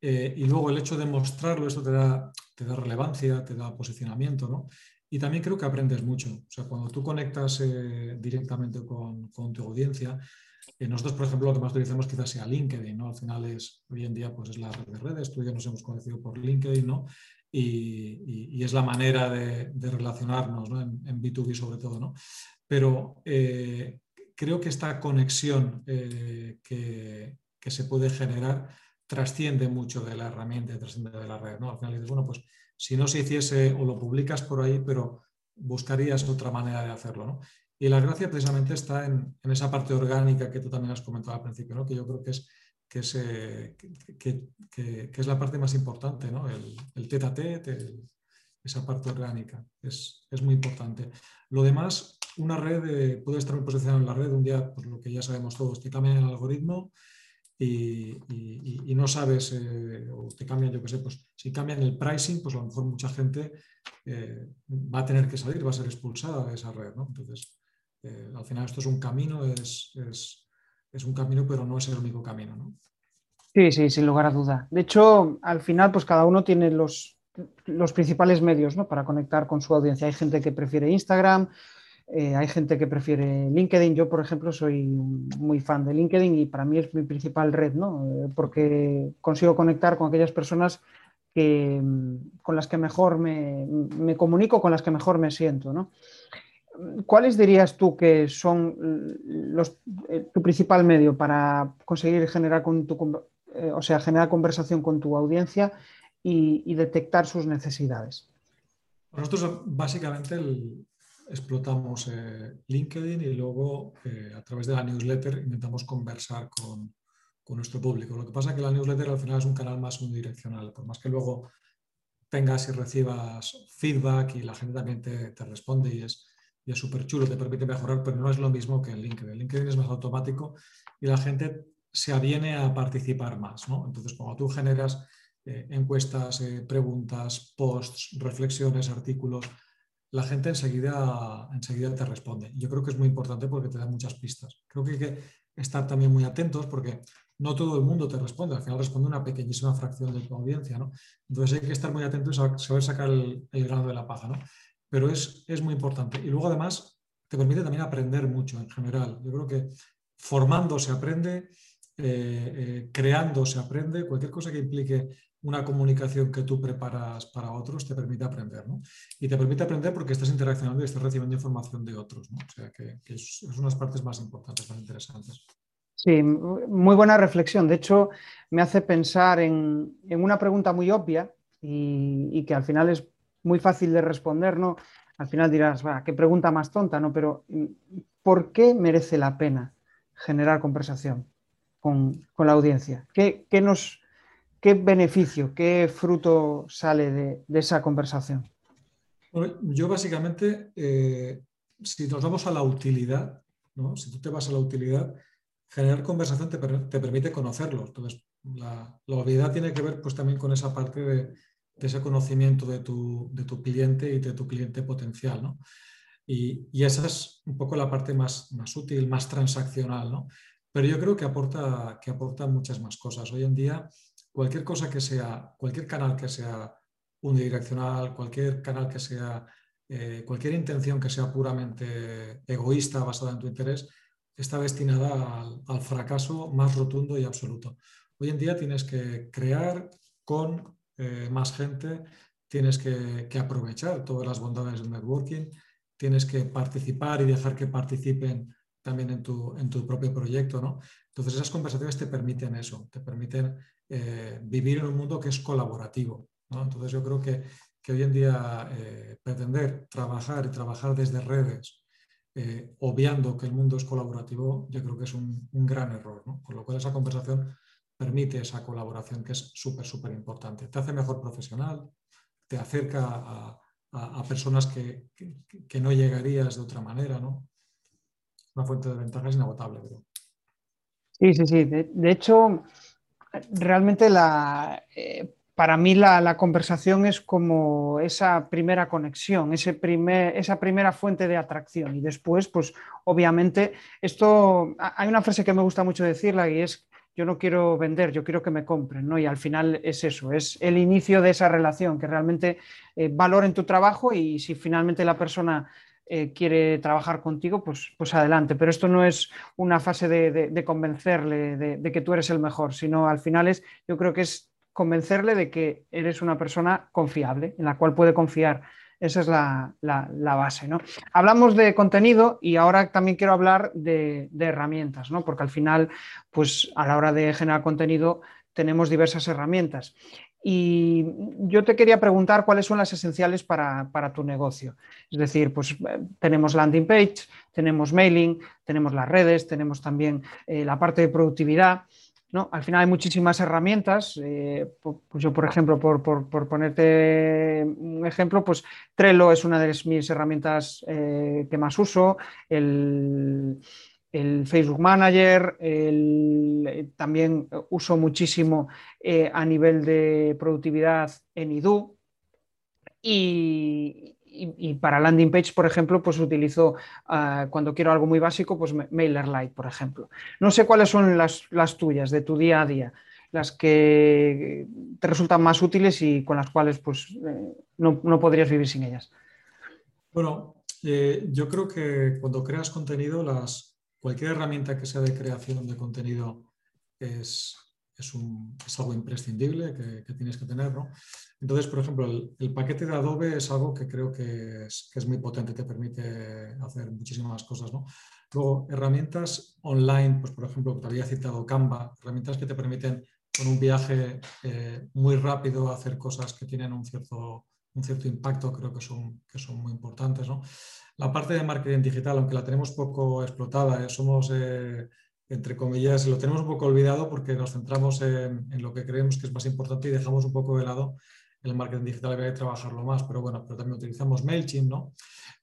Eh, y luego el hecho de mostrarlo, eso te da, te da relevancia, te da posicionamiento. ¿no? Y también creo que aprendes mucho. O sea, cuando tú conectas eh, directamente con, con, tu audiencia, nosotros, por ejemplo, lo que más utilizamos quizás sea LinkedIn, ¿no? Al final es, hoy en día, pues es la red de redes, tú y nos hemos conocido por LinkedIn, ¿no? Y, y, es la manera de, relacionarnos, ¿no? En, en, B2B sobre todo, ¿no? Pero creo que esta conexión eh, que, se puede generar trasciende mucho de la herramienta, trasciende de la red. ¿no? Al final dices, bueno, pues si no se hiciese o lo publicas por ahí, pero buscarías otra manera de hacerlo. ¿no? Y la gracia precisamente está en, esa parte orgánica que tú también has comentado al principio, ¿no? que yo creo que es, que es, eh, que, es la parte más importante, ¿no? el, el tete a tete, esa parte orgánica, es, es muy importante. Lo demás una red puede estar posicionada en la red un día, por lo que ya sabemos todos, te cambian el algoritmo y, no sabes, eh, o te cambian, yo qué sé, pues si cambian el pricing, pues a lo mejor mucha gente eh, va a tener que salir, va a ser expulsada de esa red. ¿no? Entonces, eh, al final esto es un camino, es, es, un camino, pero no es el único camino. ¿no? Sí, sí, sin lugar a duda. De hecho, al final, pues cada uno tiene los, los principales medios ¿no? para conectar con su audiencia. Hay gente que prefiere Instagram, eh, hay gente que prefiere LinkedIn. Yo, por ejemplo, soy muy fan de LinkedIn y para mí es mi principal red, ¿no? Eh, porque consigo conectar con aquellas personas que, con las que mejor me, me, comunico, con las que mejor me siento, ¿no? ¿Cuáles dirías tú que son eh, tu principal medio para conseguir generar, con tu, o sea, generar conversación con tu audiencia y, y detectar sus necesidades? Nosotros básicamente el, explotamos eh, LinkedIn y luego eh, a través de la newsletter intentamos conversar con, nuestro público. Lo que pasa es que la newsletter al final es un canal más unidireccional, por más que luego tengas y recibas feedback y la gente también te, responde y es y súper chulo, te permite mejorar, pero no es lo mismo que el LinkedIn. LinkedIn es más automático y la gente se aviene a participar más. Entonces, cuando tú generas eh, encuestas, preguntas, posts, reflexiones, artículos, la gente enseguida, enseguida te responde. Yo creo que es muy importante porque te da muchas pistas. Creo que hay que estar también muy atentos porque no todo el mundo te responde, al final responde una pequeñísima fracción de tu audiencia. ¿no? Entonces hay que estar muy atentos y saber sacar el, grano de la paja. ¿no? Pero es, es muy importante. Y luego además te permite también aprender mucho en general. Yo creo que formando se aprende, eh, eh, creando se aprende, cualquier cosa que implique una comunicación que tú preparas para otros te permite aprender, ¿no? Y te permite aprender porque estás interaccionando y estás recibiendo información de otros, ¿no? O sea, que, es, es, unas partes más importantes, más interesantes. Sí, muy buena reflexión. De hecho, me hace pensar en, una pregunta muy obvia y, que al final es muy fácil de responder, ¿no? Al final dirás, qué pregunta más tonta, ¿no? Pero ¿por qué merece la pena generar conversación con, la audiencia? ¿Qué, qué nos ¿qué beneficio, qué fruto sale de, esa conversación? yo básicamente, eh, si nos vamos a la utilidad, si tú te vas a la utilidad, generar conversación te, permite conocerlos. Entonces, la, la, tiene que ver pues, también con esa parte de, ese conocimiento de tu, cliente y de tu cliente potencial. Y, esa es un poco la parte más, más útil, más transaccional. ¿no? Pero yo creo que aporta, que aporta muchas más cosas. Hoy en día cualquier cosa que sea, cualquier canal que sea unidireccional, cualquier canal que sea, eh, cualquier intención que sea puramente egoísta, basada en tu interés, está destinada al, fracaso más rotundo y absoluto. Hoy en día tienes que crear con eh, más gente, tienes que, aprovechar todas las bondades del networking, tienes que participar y dejar que participen también en tu, en tu propio proyecto. ¿no? Entonces esas conversaciones te permiten eso, te permiten eh, vivir en un mundo que es colaborativo. Entonces yo creo que, hoy en día eh, pretender trabajar y trabajar desde redes, eh, obviando que el mundo es colaborativo, yo creo que es un, gran error. Con lo cual esa conversación permite esa colaboración que es súper, súper importante. Te hace mejor profesional, te acerca a, personas que, no llegarías de otra manera. ¿no? Una fuente de ventajas inagotable. Sí, sí, sí. de hecho, realmente la, eh, para mí la, conversación es como esa primera conexión, ese primer, esa primera fuente de atracción. Y después, pues obviamente, esto, hay una frase que me gusta mucho decirla y es, yo no quiero vender, yo quiero que me compren, ¿no? Y al final es eso, es el inicio de esa relación, que realmente eh, valoren tu trabajo y si finalmente la persona eh, quiere trabajar contigo, pues, pues adelante. Pero esto no es una fase de, convencerle de, que tú eres el mejor, sino al final es, yo creo que es convencerle de que eres una persona confiable, en la cual puede confiar. Esa es la, base. ¿no? Hablamos de contenido y ahora también quiero hablar de, herramientas, ¿no? porque al final, pues a la hora de generar contenido, tenemos diversas herramientas. Y yo te quería preguntar cuáles son las esenciales para, tu negocio. Es decir, pues eh, tenemos landing page, tenemos mailing, tenemos las redes, tenemos también eh, la parte de productividad. ¿no? Al final hay muchísimas herramientas. Eh, pues yo, por ejemplo, por, ponerte un ejemplo, pues Trello es una de mis herramientas que más uso. El, el Facebook Manager, eh, también uso muchísimo eh, a nivel de productividad en IDU. Y, para landing page, por ejemplo, pues utilizo ah, cuando quiero algo muy básico, pues MailerLite, por ejemplo. No sé cuáles son las, tuyas de tu día a día, las que te resultan más útiles y con las cuales pues, eh, no, no podrías vivir sin ellas. Bueno, yo creo que cuando creas contenido, las, cualquier herramienta que sea de creación de contenido es, es, algo imprescindible que, tienes que tener. ¿no? Entonces, por ejemplo, el, paquete de Adobe es algo que creo que es, que es, muy potente, te permite hacer muchísimas cosas. ¿no? Luego, herramientas online, pues por ejemplo, te había citado Canva, herramientas que te permiten con un viaje eh, muy rápido hacer cosas que tienen un cierto, un cierto impacto, creo que son, que son muy importantes. ¿no? La parte de marketing digital, aunque la tenemos poco explotada, eh, somos... Eh, entre comillas, lo tenemos un poco olvidado porque nos centramos en, lo que creemos que es más importante y dejamos un poco de lado el marketing digital, habría que trabajarlo más, pero bueno, pero también utilizamos MailChimp, ¿no?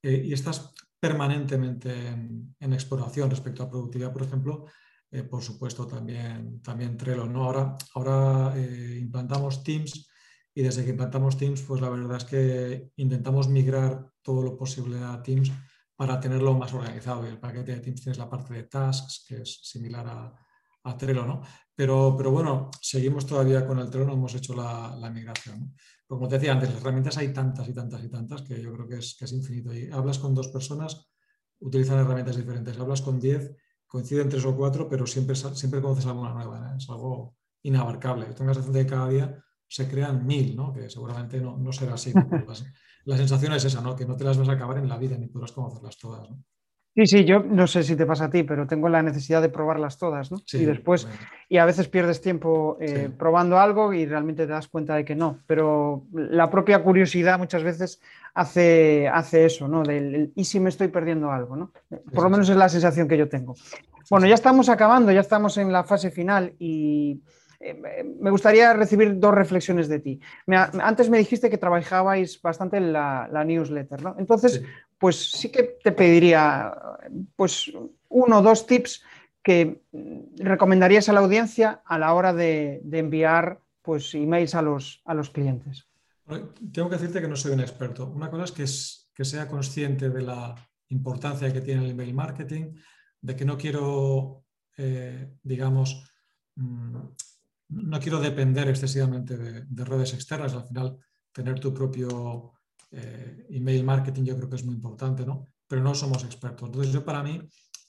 Eh, y estás permanentemente en, en, exploración respecto a productividad, por ejemplo, eh, por supuesto también, también Trello, ¿no? Ahora, ahora implantamos Teams y desde que implantamos Teams, pues la verdad es que intentamos migrar todo lo posible a Teams para tenerlo más organizado. Y el paquete de Teams tienes la parte de tasks, que es similar a, a Trello, ¿no? Pero, pero, bueno, seguimos todavía con el Trello, no hemos hecho la, la migración. Como te decía antes, las herramientas hay tantas y tantas y tantas que yo creo que es, que es infinito. Y hablas con dos personas, utilizan herramientas diferentes. Hablas con diez, coinciden tres o cuatro, pero siempre, siempre conoces alguna nueva. ¿eh? Es algo inabarcable. Tengo la sensación de que cada día se crean mil, ¿no? que seguramente no, no será así. la sensación es esa, ¿no? que no te las vas a acabar en la vida ni podrás conocerlas todas. ¿no? Sí, sí, yo no sé si te pasa a ti, pero tengo la necesidad de probarlas todas, ¿no? Sí, y después, bueno. y a veces pierdes tiempo eh, sí. probando algo y realmente te das cuenta de que no, pero la propia curiosidad muchas veces hace, hace eso, ¿no? Del, y si me estoy perdiendo algo, ¿no? Por lo menos es la sensación que yo tengo. Bueno, ya estamos acabando, ya estamos en la fase final y me gustaría recibir dos reflexiones de ti. Me, antes me dijiste que trabajabais bastante en la, la newsletter, ¿no? Entonces, sí. pues sí que te pediría pues uno o dos tips que recomendarías a la audiencia a la hora de, de enviar pues emails a los, a los clientes. Tengo que decirte que no soy un experto. Una cosa es que, es que sea consciente de la importancia que tiene el email marketing, de que no quiero, eh, digamos, mmm, no quiero depender excesivamente de, de, redes externas. Al final, tener tu propio eh, email marketing yo creo que es muy importante, ¿no? Pero no somos expertos. Entonces, yo para mí,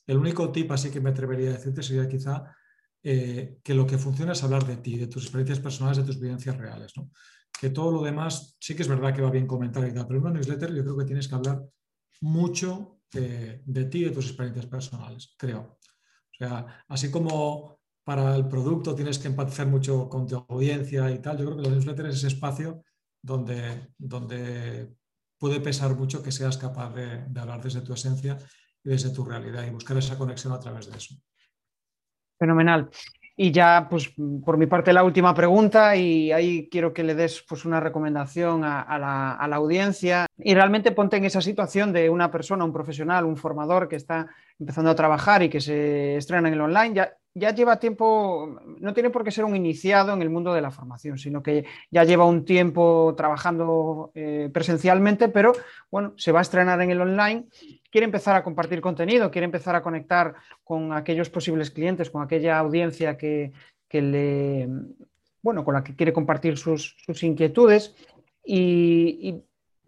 el único tip así que me atrevería a decirte sería quizá eh, que lo que funciona es hablar de ti, de tus experiencias personales, de tus vivencias reales, ¿no? Que todo lo demás sí que es verdad que va bien comentar y tal, pero en una newsletter yo creo que tienes que hablar mucho de, de ti y de tus experiencias personales, creo. O sea, así como para el producto tienes que empatizar mucho con tu audiencia y tal. Yo creo que los newsletters es ese espacio donde, donde puede pesar mucho que seas capaz de, hablar desde tu esencia y desde tu realidad y buscar esa conexión a través de eso. Fenomenal. Y ya, pues, por mi parte, la última pregunta, y ahí quiero que le des pues, una recomendación a, a, la, a, la, audiencia. Y realmente ponte en esa situación de una persona, un profesional, un formador que está empezando a trabajar y que se estrena en el online. Ya, ya lleva tiempo, no tiene por qué ser un iniciado en el mundo de la formación, sino que ya lleva un tiempo trabajando eh, presencialmente, pero bueno, se va a estrenar en el online, quiere empezar a compartir contenido, quiere empezar a conectar con aquellos posibles clientes, con aquella audiencia que, le, bueno, con la que quiere compartir sus, sus inquietudes y, y,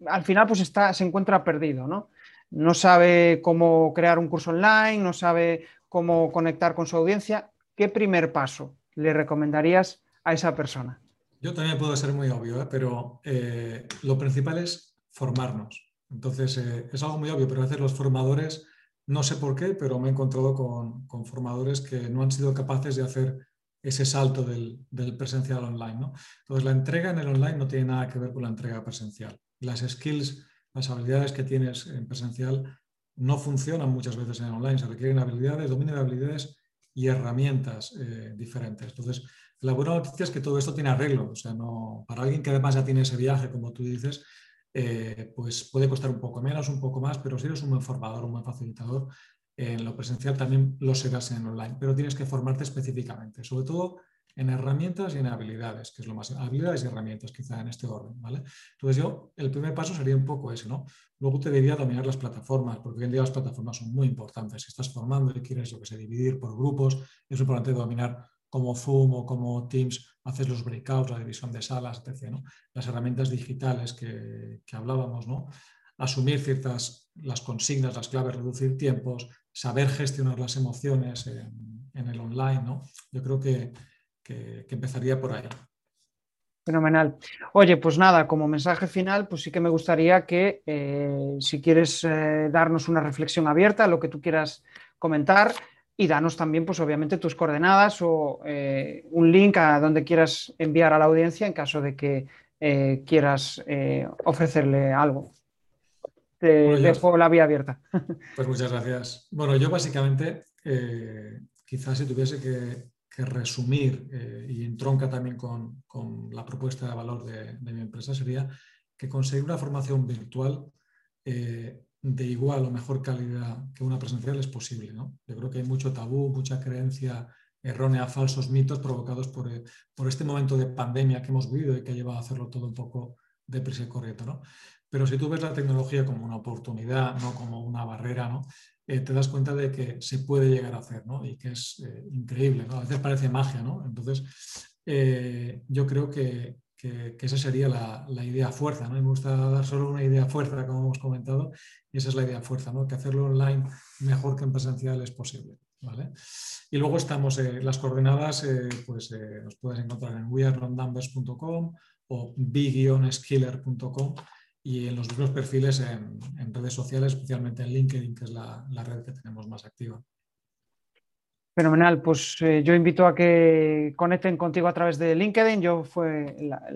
al final pues está, se encuentra perdido, ¿no? No sabe cómo crear un curso online, no sabe cómo conectar con su audiencia, ¿qué primer paso le recomendarías a esa persona? Yo también puedo ser muy obvio, ¿eh? pero eh, lo principal es formarnos. Entonces, eh, es algo muy obvio, pero a veces los formadores, no sé por qué, pero me he encontrado con, formadores que no han sido capaces de hacer ese salto del, del presencial online. ¿no? Entonces, la entrega en el online no tiene nada que ver con la entrega presencial. Las skills, las habilidades que tienes en presencial no funcionan muchas veces en online, se requieren habilidades, dominio de habilidades y herramientas eh, diferentes. Entonces, la buena noticia es que todo esto tiene arreglo, o sea, no, para alguien que además ya tiene ese viaje, como tú dices, eh, pues puede costar un poco menos, un poco más, pero si eres un buen formador, un buen facilitador, en lo presencial también lo serás en online, pero tienes que formarte específicamente, sobre todo en herramientas y en habilidades, que es lo más, habilidades y herramientas quizá en este orden, ¿vale? Entonces yo, el primer paso sería un poco ese, ¿no? Luego te diría dominar las plataformas, porque hoy en día las plataformas son muy importantes. Si estás formando y quieres, yo que sé, dividir por grupos, es importante dominar como Zoom o como Teams, haces los breakouts, la división de salas, etc. ¿no? Las herramientas digitales que, que hablábamos, ¿no? asumir ciertas las consignas, las claves, reducir tiempos, saber gestionar las emociones en, el online. ¿no? Yo creo que, empezaría por ahí. Fenomenal. Oye, pues nada, como mensaje final, pues sí que me gustaría que eh, si quieres eh, darnos una reflexión abierta, lo que tú quieras comentar, y danos también, pues obviamente, tus coordenadas o eh, un link a donde quieras enviar a la audiencia en caso de que quieras ofrecerle algo. Te dejo la vía abierta. Pues muchas gracias. Bueno, yo básicamente, quizás si tuviese que que resumir eh, y entronca también con, la propuesta de valor de, mi empresa sería que conseguir una formación virtual eh, de igual o mejor calidad que una presencial es posible. Yo creo que hay mucho tabú, mucha creencia errónea, falsos mitos provocados por, eh, por, este momento de pandemia que hemos vivido y que ha llevado a hacerlo todo un poco deprisa y correcto. ¿no? Pero si tú ves la tecnología como una oportunidad, no como una barrera, ¿no? Eh, te das cuenta de que se puede llegar a hacer ¿no? y que es eh, increíble. ¿no? A veces parece magia. ¿no? Entonces, eh, yo creo que, que, esa sería la, idea fuerza. ¿no? me gusta dar solo una idea fuerza, como hemos comentado, y esa es la idea fuerza, ¿no? que hacerlo online mejor que en presencial es posible. ¿vale? Y luego estamos, las coordenadas, pues nos puedes encontrar en wearenumbers.com o big-skiller.com y en los mismos perfiles en, redes sociales, especialmente en LinkedIn, que es la, red que tenemos más activa. Fenomenal, pues eh, yo invito a que conecten contigo a través de LinkedIn. Yo fue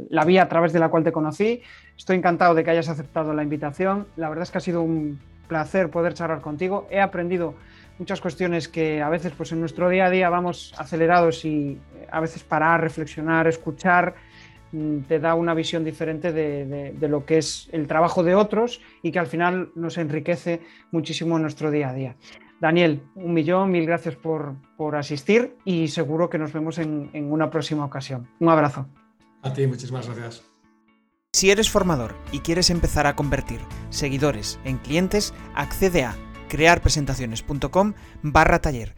la, vía a través de la cual te conocí. Estoy encantado de que hayas aceptado la invitación. La verdad es que ha sido un placer poder charlar contigo. He aprendido muchas cuestiones que a veces pues en nuestro día a día vamos acelerados y eh, a veces parar, reflexionar, escuchar te da una visión diferente de, lo que es el trabajo de otros y que al final nos enriquece muchísimo en nuestro día a día. Daniel, un millón, mil gracias por, asistir y seguro que nos vemos en, en una próxima ocasión. Un abrazo. A ti, muchísimas gracias. Si eres formador y quieres empezar a convertir seguidores en clientes, accede a crearpresentaciones.com barra taller